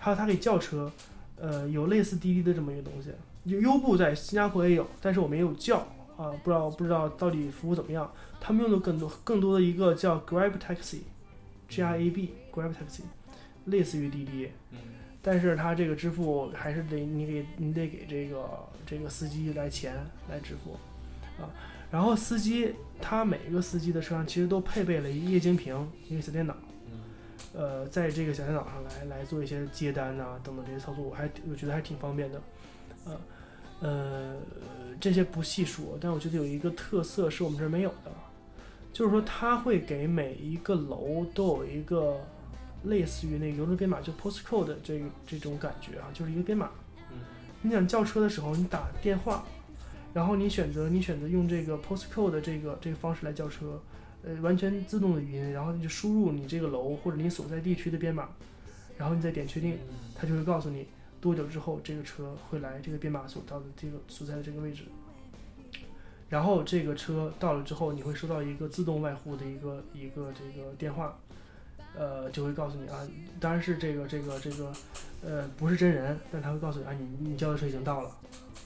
B: 还有它可以叫车，呃，有类似滴滴的这么一个东西。优优步在新加坡也有，但是我没有叫啊，不知道不知道到底服务怎么样。他们用的更多更多的一个叫 Grab Taxi，G R A B Grab Taxi，类似于滴滴。
A: 嗯
B: 但是它这个支付还是得你给你得给这个这个司机来钱来支付啊，然后司机他每一个司机的车上其实都配备了一个液晶屏，一个小电脑，
A: 嗯。
B: 呃，在这个小电脑上来来做一些接单呐、等等这些操作，我还我觉得还挺方便的，呃呃这些不细说，但我觉得有一个特色是我们这儿没有的，就是说它会给每一个楼都有一个类似于那个邮政编码，就 postcode 的这这种感觉啊，就是一个编码。
A: 嗯。
B: 你想叫车的时候，你打电话，然后你选择你选择用这个 postcode 的这个这个方式来叫车，呃，完全自动的语音，然后你就输入你这个楼或者你所在地区的编码，然后你再点确定，它就会告诉你多久之后这个车会来这个编码所到的这个所在的这个位置。然后这个车到了之后，你会收到一个自动外呼的一个一个这个电话，呃，就会告诉你啊，当然是这个这个这个，呃，不是真人，但他会告诉你啊，你你叫的车已经到了，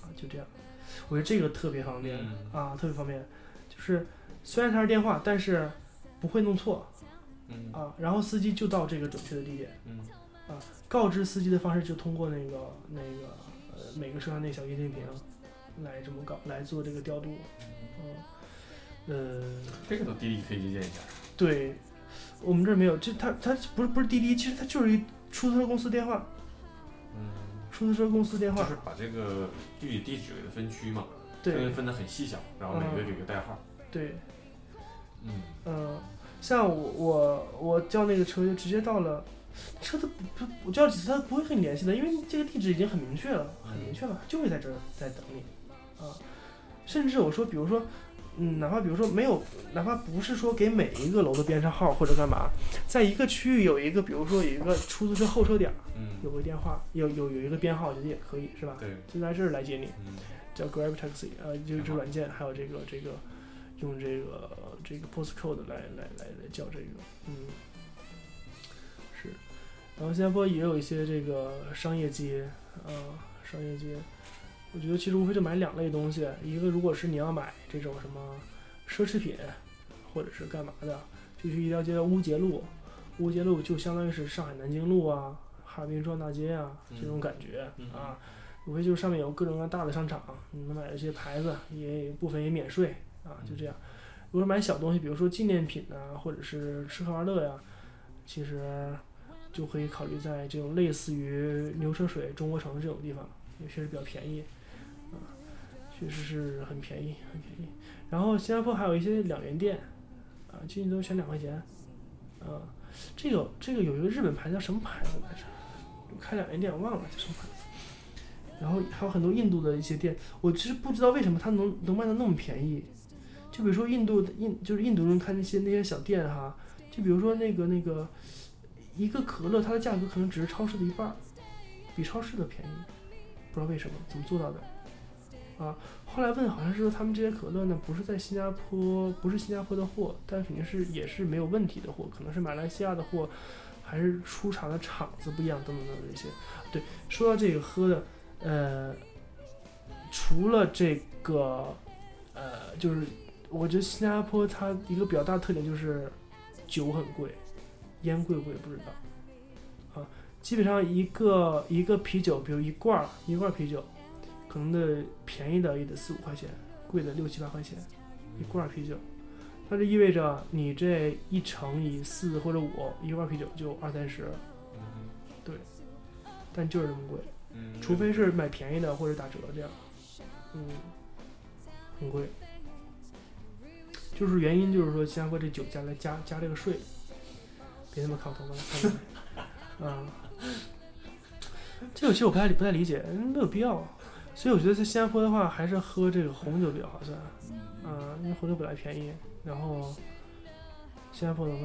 B: 啊，就这样。我觉得这个特别方便、
A: 嗯
B: 啊，特别方便。就是虽然它是电话，但是不会弄错
A: 嗯
B: 啊。然后司机就到这个准确的地点，
A: 嗯
B: 告知司机的方式就通过那个那个呃每个车上那小液晶屏来这么搞来做这个调度，嗯，呃，
A: 这个都滴滴可以借鉴一下。
B: 对，我们这儿没有，就它它不是不是滴滴，其实它就是一出租车公司电话，
A: 嗯，
B: 出租车公司电话，
A: 就是把这个具体地址给它分区嘛，
B: 对
A: 分分得很细小，然后每个给个代号。
B: 对，
A: 嗯，
B: 嗯，像我我我叫那个车就直接到了，车都不不我叫几次他不会和你联系的，因为这个地址已经很明确了，很明确了，就会在这儿在等你，啊，甚至我说，比如说，嗯，哪怕比如说没有，哪怕不是说给每一个楼的编上号或者干嘛，在一个区域有一个，比如说有一个出租车候车点儿，
A: 嗯，
B: 有个电话，有有有一个编号，我觉得也可以，是吧？
A: 对，
B: 就在这儿来接你，
A: 嗯
B: 叫 Grab Taxi，呃，就是这软件，还有这个这个用这个这个 postcode 来来来来叫这个，嗯，是。然后新加坡也有一些这个商业街，啊、商业街，我觉得其实无非就买两类东西，一个如果是你要买这种什么奢侈品，或者是干嘛的，就去一条街叫乌节路，乌节路就相当于是上海南京路啊、哈尔滨中央大街啊这种感觉、
A: 嗯
B: 啊。无非就是上面有各种各样大的商场，你能买一些牌子，也部分也免税啊，就这样。如果买小东西，比如说纪念品啊，或者是吃喝玩乐呀，其实就可以考虑在这种类似于牛车水、中国城这种地方，也确实比较便宜啊，确实是很便宜，很便宜。然后新加坡还有一些两元店啊，进去都选两块钱啊。这个这个有一个日本牌子叫什么牌子来着？开两元店我忘了叫什么牌子。然后还有很多印度的一些店，我其实不知道为什么它能能卖的那么便宜。就比如说印度印，就是印度人开那些那些小店哈，就比如说那个那个一个可乐，它的价格可能只是超市的一半，比超市的便宜，不知道为什么，怎么做到的？啊，后来问好像是说他们这些可乐呢，不是在新加坡，不是新加坡的货，但肯定是也是没有问题的货，可能是马来西亚的货，还是出厂的厂子不一样，等等等等这些。对，说到这个喝的。呃，除了这个，呃，就是我觉得新加坡它一个比较大的特点就是酒很贵，烟贵不贵不知道，啊，基本上一个一个啤酒，比如一罐一罐啤酒，可能的便宜的也得四五块钱，贵的六七八块钱一罐儿啤酒，那就意味着你这一乘以四或者五，一罐儿啤酒就二三十，
A: 对
B: 但就是这么贵。
A: 嗯，
B: 除非是买便宜的或者打折这样，嗯，很贵。就是原因就是说新加坡这酒加来加加这个税，别他妈看我头发了，看？啊，这个其实我不太不太理解，嗯没有必要。所以我觉得在新加坡的话，还是喝这个红酒比较划算，啊，因为红酒本来便宜，然后新加坡的话，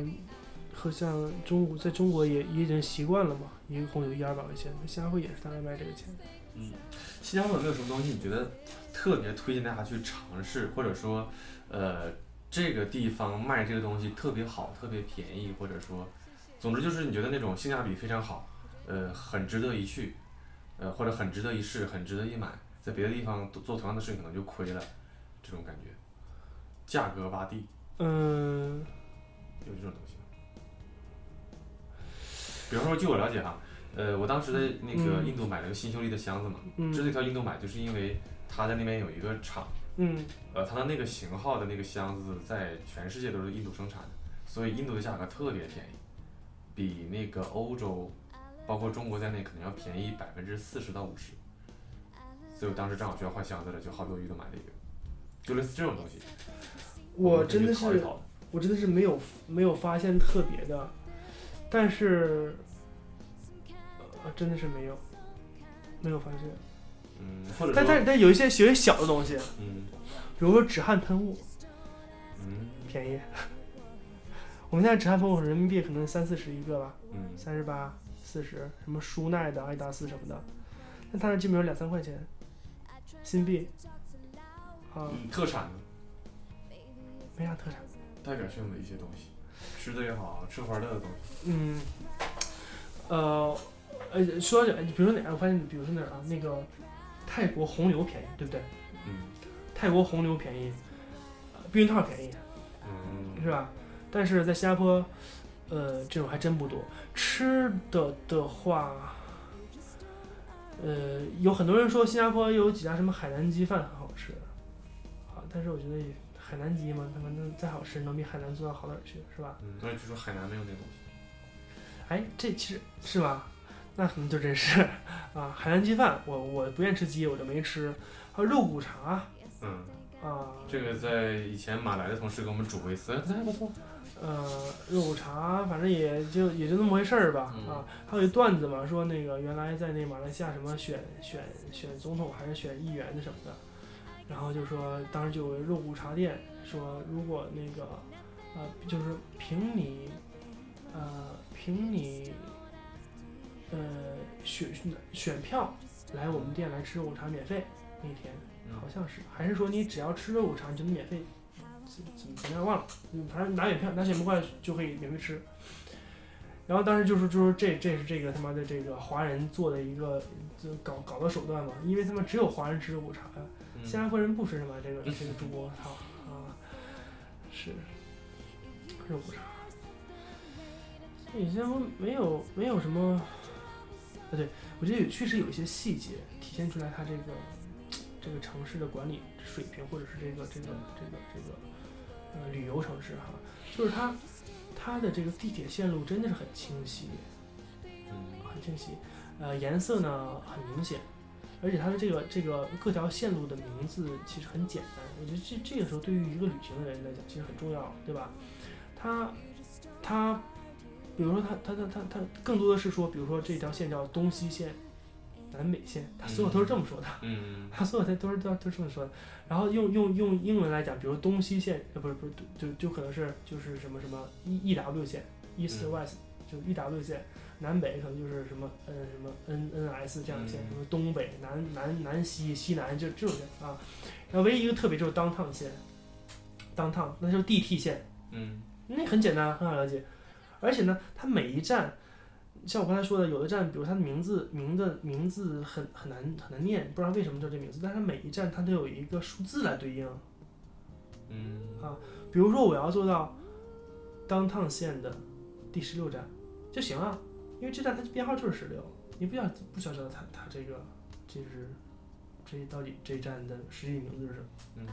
B: 喝像中国在中国也也已经习惯了嘛，一个红酒一二百块钱，新加坡也是大概卖这个钱。
A: 嗯，新加坡有没有什么东西你觉得特别推荐大家去尝试，或者说，呃，这个地方卖这个东西特别好、特别便宜，或者说，总之就是你觉得那种性价比非常好，呃，很值得一去，呃，或者很值得一试、很值得一买，在别的地方做同样的事情可能就亏了，这种感觉，价格洼地，
B: 嗯，
A: 有这种东西？比方说，据我了解哈，呃，我当时在那个
B: 嗯
A: 印度买了个新秀丽的箱子嘛。
B: 嗯
A: 之所以到印度买，就是因为他在那边有一个厂，
B: 嗯
A: 呃，他的那个型号的那个箱子在全世界都是印度生产的，所以印度的价格特别便宜，比那个欧洲，包括中国在内可能要便宜百分之四十到五十。所以我当时正好需要换箱子了，就毫不犹豫的买了一个，就类似这种东西。
B: 我真的是我真的是没有没有发现特别的，但是，呃，真的是没有，没有发现。
A: 嗯，或者
B: 但但
A: 说，
B: 但有一些些小的东西，
A: 嗯
B: 比如说止汗喷雾
A: 嗯
B: 便宜，我们现在止汗喷雾人民币可能三四十一个吧，
A: 嗯
B: 三十八、四十，什么舒耐的、阿迪达斯什么的，那它那基本上两三块钱新币，啊，
A: 嗯，特产的
B: 没啥特产。
A: 代表性的一些东西，吃的也好，吃喝玩乐的东西。
B: 嗯，呃，呃，说到这，比如说哪儿？我发现，比如说哪儿啊？那个泰国红牛便宜，对不对？
A: 嗯
B: 泰国红牛便宜，呃避孕套便宜，
A: 嗯
B: 是吧？但是在新加坡，呃，这种还真不多。吃的的话，呃，有很多人说新加坡有几家什么海南鸡饭很好吃，啊，但是我觉得海南鸡嘛，他们再好吃，能比海南做到好哪儿去，是吧？
A: 嗯，那据说海南没有那东西。
B: 哎，这其实是吧？那可能就真是啊，海南鸡饭，我我不愿吃鸡，我就没吃。还有肉骨茶
A: 嗯，
B: 啊，
A: 这个在以前马来的同事给我们煮过一次，这还不错。
B: 呃，肉骨茶，反正也就也就那么回事儿吧。
A: 嗯
B: 啊，还有一段子嘛，说那个原来在那马来西亚什么选选选总统还是选议员的什么的，然后就说当时就有肉骨茶店，说如果那个呃就是凭你呃凭你呃选选票来我们店来吃肉骨茶免费那天，好像是还是说你只要吃肉骨茶你就能免费，怎怎么怎么样忘了，嗯反正拿选票拿选票就可以免费吃。然后当时就是就是这这是这个他妈的这个华人做的一个就搞搞的手段嘛，因为他们只有华人吃肉骨茶呀，
A: 嗯
B: 新加坡人不吃什么这个这个猪，操啊，是肉骨茶。所以新加坡没有没有什么，啊对，我觉得也确实有一些细节体现出来他这个这个城市的管理水平，或者是这个这个这个这个呃旅游城市哈，就是它它的这个地铁线路真的是很清晰，
A: 嗯
B: 很清晰，呃颜色呢很明显，而且它的这个这个各条线路的名字其实很简单，我觉得这这个时候对于一个旅行的人来讲其实很重要，对吧？它它比如说它它它它它更多的是说，比如说这条线叫东西线、南北线，他所有都是这么说的。
A: 嗯
B: 他所有的都是都都是这么说的。然后用用用英文来讲，比如东西线，呃，不是不是，就就可能是就是什么什么 E E W 线，East
A: 嗯
B: West 就 E W 线，南北可能就是什么呃什么 N N S 这样的线，
A: 嗯
B: 什么东北南南南西西南就这种线啊。然后唯一一个特别就是 downtown 线，downtown 那就是 D T 线，
A: 嗯
B: 那很简单，很好了解。而且呢，它每一站，像我刚才说的，有的站，比如它的名字名的名字很很难很难念，不知道为什么叫这名字，但是它每一站它都有一个数字来对应。
A: 嗯
B: 比如说我要做到 downtown 线的第十六站就行了，因为这站它编号就是十六，你不要不需要知道它它这个就是这到底这一站的实际名字是什么？
A: 嗯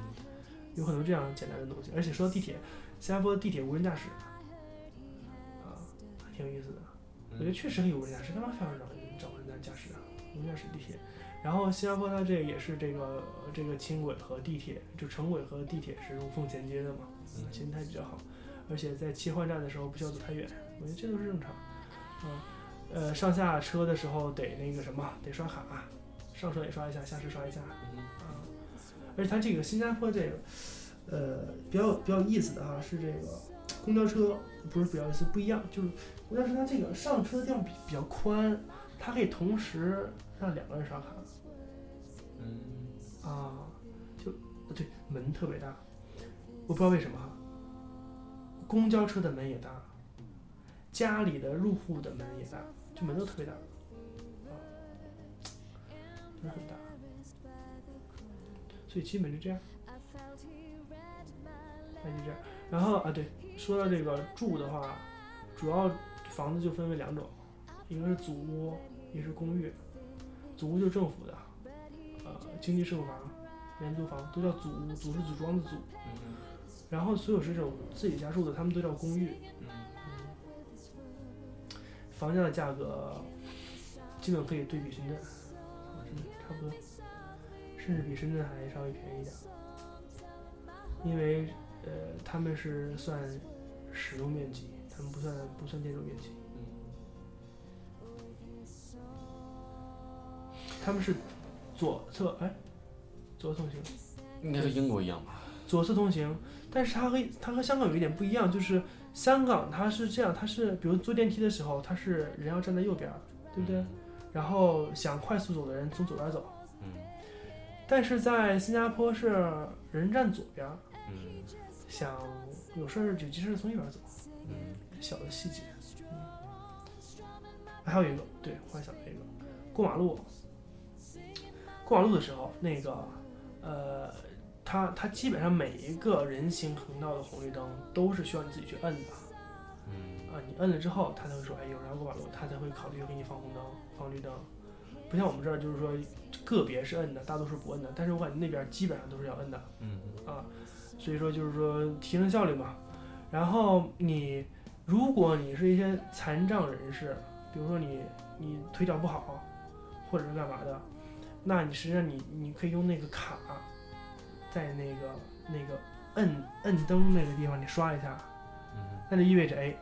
B: 有很多这样简单的东西。而且说到地铁，新加坡地铁无人驾驶，啊，还挺有意思的。我觉得确实很有无人驾驶，干嘛非要让人找无人驾驶啊？无人驾驶地铁。然后新加坡它这个也是这个这个轻轨和地铁，就城轨和地铁是无缝衔接的嘛，
A: 嗯
B: 形态比较好，而且在切换站的时候不需要走太远，我觉得这都是正常。嗯，呃，上下车的时候得那个什么，得刷卡，上车也刷一下，下车刷一下，
A: 嗯
B: 啊，而且它这个新加坡这个，呃，比较比较有意思的哈，是这个公交车不是比较意思，不一样，就是公交车它这个上车的地方比比较宽，它可以同时让两个人刷卡
A: 嗯
B: 啊，就对门特别大，我不知道为什么哈，公交车的门也大，家里的入户的门也大，就门都特别大，啊，门很大，所以基本就这样。那就这样。然后啊，对，说到这个住的话，主要房子就分为两种，一个是祖屋，一个是公寓。祖屋就是政府的，呃，经济适用房、廉租房都叫祖屋，祖是组装的祖。
A: 嗯
B: 然后所有是这种自己家住的，他们都叫公寓。
A: 嗯
B: 房价的价格基本可以对比深圳，差不多，甚至比深圳还稍微便宜一点。因为呃，他们是算使用面积，他们不算不算建筑面积，他们是左侧哎，左侧通行，
A: 应该和英国一样吧？
B: 左侧通行，但是它和它和香港有一点不一样，就是香港它是这样，它是比如坐电梯的时候，它是人要站在右边儿，对不对？然后想快速走的人从左边走，
A: 嗯。
B: 但是在新加坡是人站左边儿，
A: 嗯。
B: 想有事儿就急事儿从右边走，
A: 嗯
B: 小的细节。嗯，还有一个，对，忽然想到一个，过马路，过马路的时候，那个，呃，它它基本上每一个人行横道的红绿灯都是需要你自己去摁的
A: 嗯
B: 啊，你摁了之后，它才会说，哎，有人要过马路，它才会考虑给你放红灯、放绿灯。不像我们这儿，就是说个别是摁的，大多数不摁的，但是我感觉那边基本上都是要摁的。
A: 嗯
B: 啊，所以说就是说提升效率嘛。然后你如果你是一些残障人士，比如说你你腿脚不好，或者是干嘛的，那你实际上你你可以用那个卡，在那个那个摁摁灯那个地方你刷一下，
A: 嗯。
B: 那就意味着哎，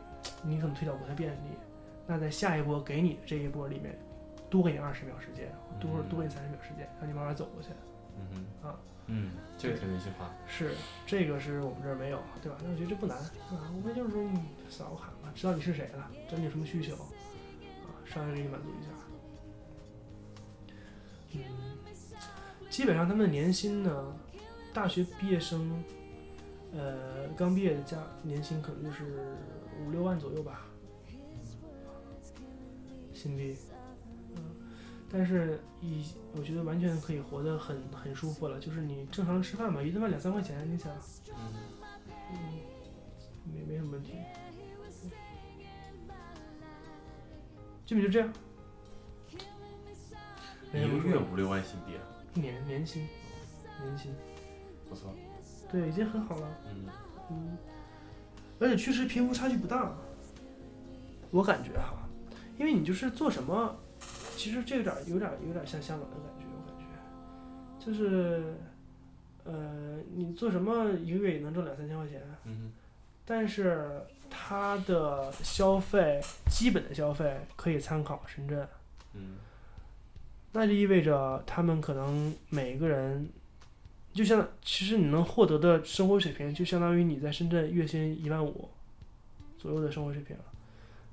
B: 你可能腿脚不太便利，那在下一波给你的这一波里面，多给你二十秒时间，多
A: 嗯
B: 多给你三十秒时间，让你慢慢走过去。啊，
A: 嗯，这个挺人性化。
B: 是这个是我们这儿没有，对吧？那我觉得这不难啊，无非就是说扫个卡嘛，知道你是谁了，知道你有什么需求啊，稍微给你满足一下。嗯，基本上他们的年薪呢，大学毕业生，呃，刚毕业的加年薪可能就是五六万左右吧，新币。嗯，但是以我觉得完全可以活得很很舒服了，就是你正常吃饭嘛，一顿饭两三块钱，你想，
A: 嗯，
B: 嗯，没没什么问题，基本就这样。没
A: 一个月五六万新币，啊
B: 年年薪，年薪，
A: 不错。
B: 对，已经很好了。
A: 嗯
B: 嗯，而且确实贫富差距不大，我感觉哈，因为你就是做什么，其实这有点有点有点像香港的感觉，我感觉，就是，呃，你做什么一个月也能挣两三千块钱，
A: 嗯
B: 但是他的消费基本的消费可以参考深圳，
A: 嗯。
B: 那就意味着他们可能每个人，就像其实你能获得的生活水平，就相当于你在深圳月薪一万五左右的生活水平，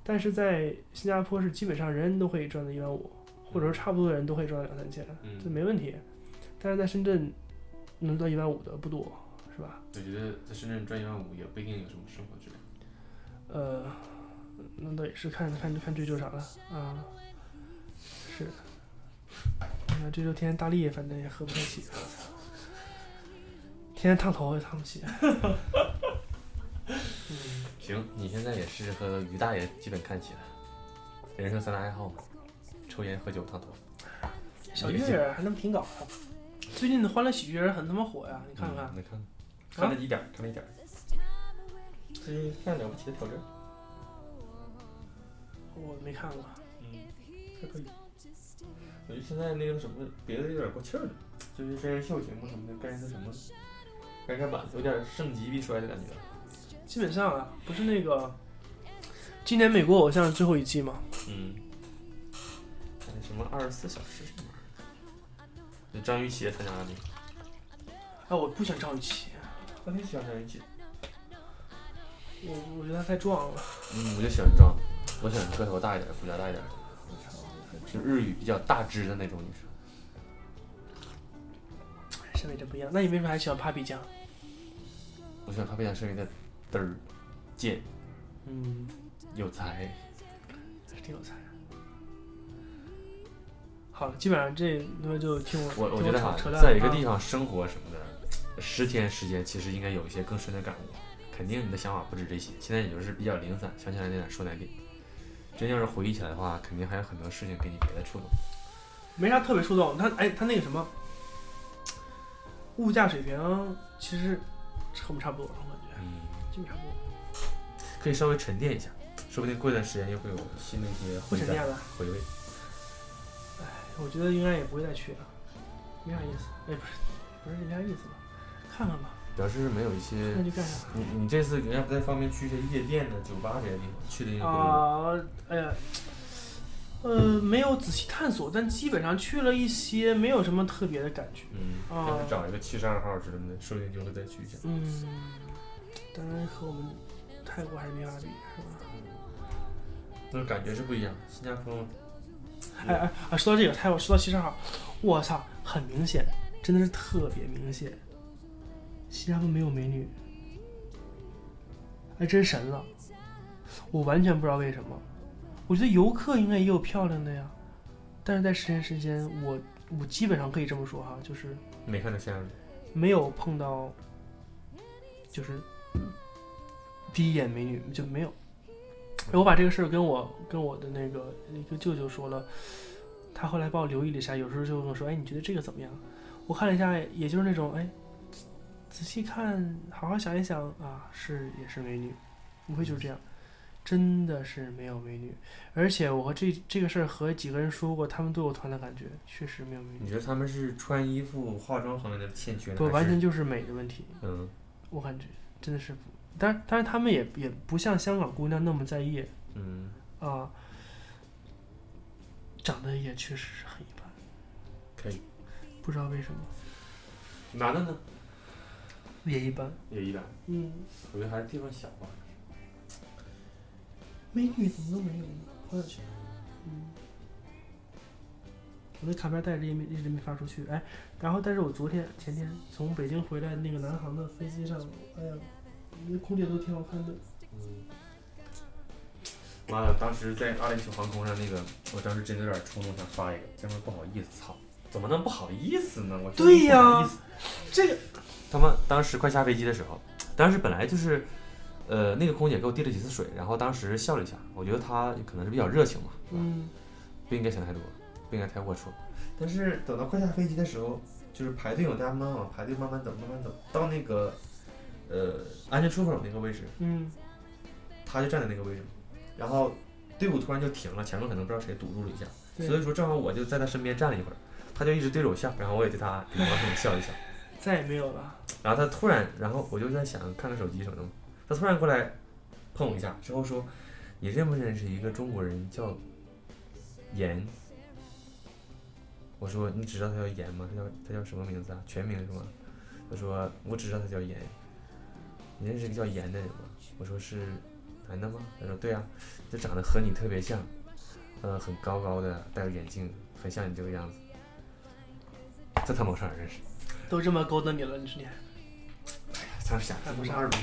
B: 但是在新加坡是基本上人人都可以赚到一万五，或者说差不多的人都可以赚到两三千，这
A: 嗯，
B: 没问题。但是在深圳能到一万五的不多，是吧？
A: 我觉得在深圳赚一万五也不一定有什么生活质量。
B: 呃，那倒也是看看看追求啥了啊，是。你看追求天天大力，反正也喝不太起！天天烫头也烫不起。嗯，
A: 行，你现在也是和于大爷基本看齐了，人生三大爱好嘛，抽烟、喝酒、烫头。
B: 小月儿还能挺搞的。最近的《欢乐喜剧人》很他妈火呀，你看看。
A: 嗯，你看，看了一点儿，看了一点儿。最近看了不起的挑战，
B: 我没看过。
A: 嗯，还可以。我觉得现在那个什么，别的有点过气儿了，就是真人秀节目什么的，该那什么，该干板，有点盛极必衰的感觉。
B: 基本上啊，不是那个，今年美国偶像是最后一季吗？
A: 嗯，还有什么二十四小时什么玩意儿？那张雨绮也参加了那个，
B: 啊，我不喜欢张雨绮，
A: 我挺喜欢张雨绮。
B: 我我觉得她太壮了。
A: 嗯，我就喜欢壮，我喜欢个头大一点、骨架大一点的，就日语比较大只的那种女生。
B: 审美真不一样。那你为什么还喜欢 Papi 酱？
A: 我喜欢她非常是因为她嘚儿、贱、
B: 嗯，
A: 有才。
B: 还是挺有才。好了，基本上这那就听我
A: 我我觉得哈，在一个地方生活什么的，十天时间其实应该有一些更深的感悟。肯定你的想法不止这些，现在也就是比较零散，想起来那点说哪点。真要是回忆起来的话，肯定还有很多事情给你别的触动。
B: 没啥特别触动。他哎，他那个什么，物价水平其实和我们差不多，我感觉
A: 嗯，
B: 基本差不多。
A: 可以稍微沉淀一下，说不定过一段时间又会有新的一些回感
B: 会沉淀的，
A: 回味。
B: 我觉得应该也不会再去了，没啥意思。哎，不是，不是没啥意思吧？看看吧，
A: 主要是没有一些
B: 那就干啥？
A: 你你这次人家不太方便去一些夜店的、酒吧这些地方，去的。
B: 啊，哎呀，呃，没有仔细探索，但基本上去了一些，没有什么特别的感觉。
A: 嗯，
B: 啊
A: 看看找一个七十二号之类的，说不定就会再去一下。
B: 嗯，当然和我们泰国还是没法比，是吧？
A: 那种感觉是不一样。新加坡，
B: 哎哎啊！说到这个泰国，说到七十二号，我操，很明显，真的是特别明显，新加坡没有美女，还真神了，我完全不知道为什么。我觉得游客应该也有漂亮的呀，但是在十天时间，我我基本上可以这么说哈，就是
A: 没看着像样。
B: 没有碰到，就是第一眼美女就没有。我把这个事儿跟我跟我的那个一个舅舅说了，他后来帮我留意了一下，有时候就跟我说：“哎，你觉得这个怎么样？”我看了一下，也就是那种哎，仔细看，好好想一想啊，是也是美女，无非就是这样，真的是没有美女。而且我和这这个事儿和几个人说过，他们对我团的感觉，确实没有美女，
A: 你觉得他们是穿衣服、化妆方面的欠缺呢？
B: 不完全就是美的问题，
A: 嗯
B: 我感觉真的是不。但但是他们也也不像香港姑娘那么在意
A: 嗯，
B: 啊，长得也确实是很一般，
A: 可以。
B: 不知道为什么
A: 男的呢？
B: 也一般。
A: 也一般，
B: 嗯，
A: 我觉得还是地方小吧。
B: 美女怎么都没有呢？朋友圈，嗯，我那卡片带着也没一直没发出去。哎，然后但是我昨天前天从北京回来，那个南航的飞机上，哎呀，那空姐都挺好看的。
A: 嗯。妈的，当时在阿联酋航空上那个，我当时真的有点冲动想发一个，这么不好意思，操，怎么能不好意思呢？我
B: 对呀这个
A: 他们当时快下飞机的时候，当时本来就是，呃，那个空姐给我递了几次水，然后当时笑了一下，我觉得她可能是比较热情嘛，是吧？
B: 嗯，
A: 不应该想太多，不应该太龌龊。但是等到快下飞机的时候，就是排队，有大家慢慢排队，慢慢走，慢慢走到那个呃安全出口那个位置，
B: 嗯，
A: 他就站在那个位置，然后队伍突然就停了，前面可能不知道谁堵住了一下，所以说正好我就在他身边站了一会儿，他就一直对着我笑，然后我也对他往后笑一笑，
B: 再也没有了。
A: 然后他突然，然后我就在想看看手机什么的嘛，他突然过来碰我一下，之后说：“你认不认识一个中国人叫严？”我说：“你知道他叫严吗？他叫他叫什么名字啊？全名是吗？”他说：“我只知道他叫严。你认识一个叫严的人吗？”我说：“是男的吗？”他说：“对啊，就长得和你特别像，呃，很高高的，戴个眼镜，很像你这个样子。”这他妈我上哪认识？
B: 都这么勾搭你了，你说你还
A: 当时想，
B: 看不上
A: 二逼。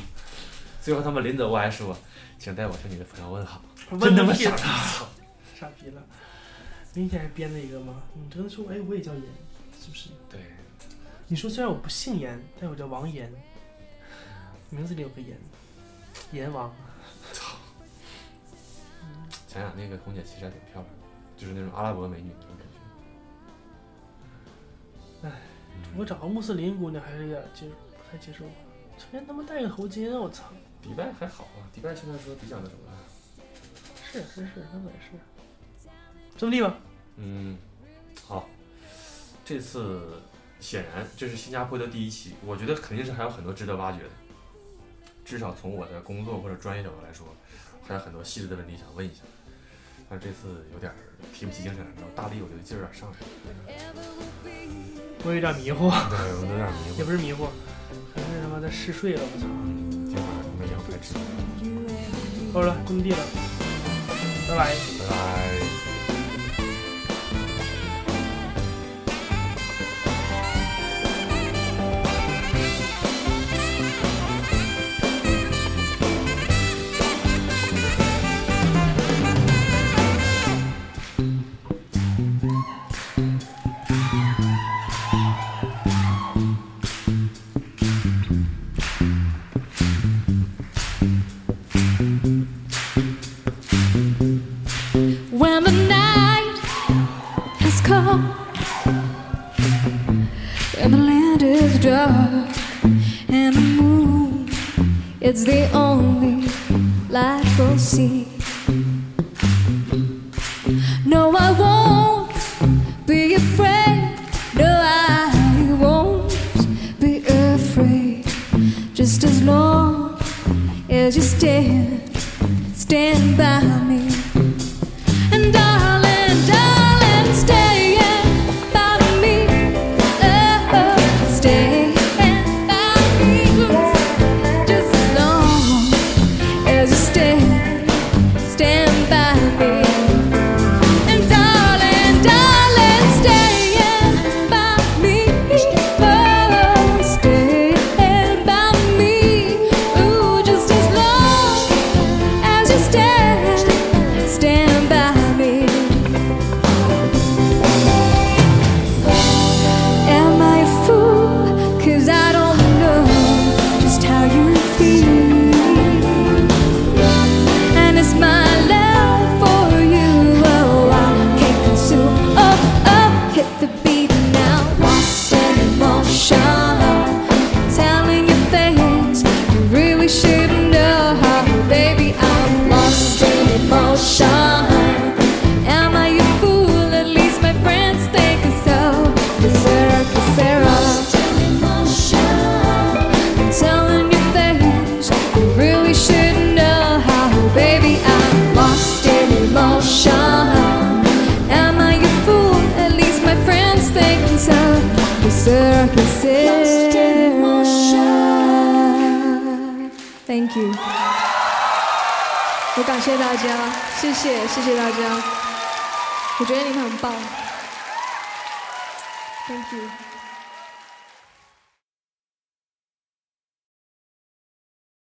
A: 最后他们临走我还说，请代我向你的朋友问好。
B: 问
A: 真他妈
B: 个屁
A: 傻逼！操！
B: 傻逼了？明显是编的一个吗？你真的说，哎，我也叫严，是不是？
A: 对，
B: 你说虽然我不姓严，但我叫王岩，名字里有个阎，阎王。
A: 操 想想那个空姐其实还挺漂亮的，就是那种阿拉伯美女那种感觉。
B: 唉
A: 嗯，
B: 我找个穆斯林姑娘还是有点接不太接受，成天他妈戴个头巾，我操！
A: 迪拜还好啊，迪拜现在说比较那什么。
B: 是是是，那可也是。这么地吧，
A: 嗯，好，这次显然这是新加坡的第一期，我觉得肯定是还有很多值得挖掘的。至少从我的工作或者专业角度来说，还有很多细致的问题想问一下。但是这次有点儿提不起精神来，然后大力我觉得劲儿有点上来了，
B: 我有点迷糊，
A: 对，我有点迷糊。
B: 也不是迷糊，可是他妈的嗜睡了，我操！
A: 嗯，今晚我们也要开吃，
B: 好了，这么地了，拜拜。
A: 拜拜。
C: Is the only light we'll see.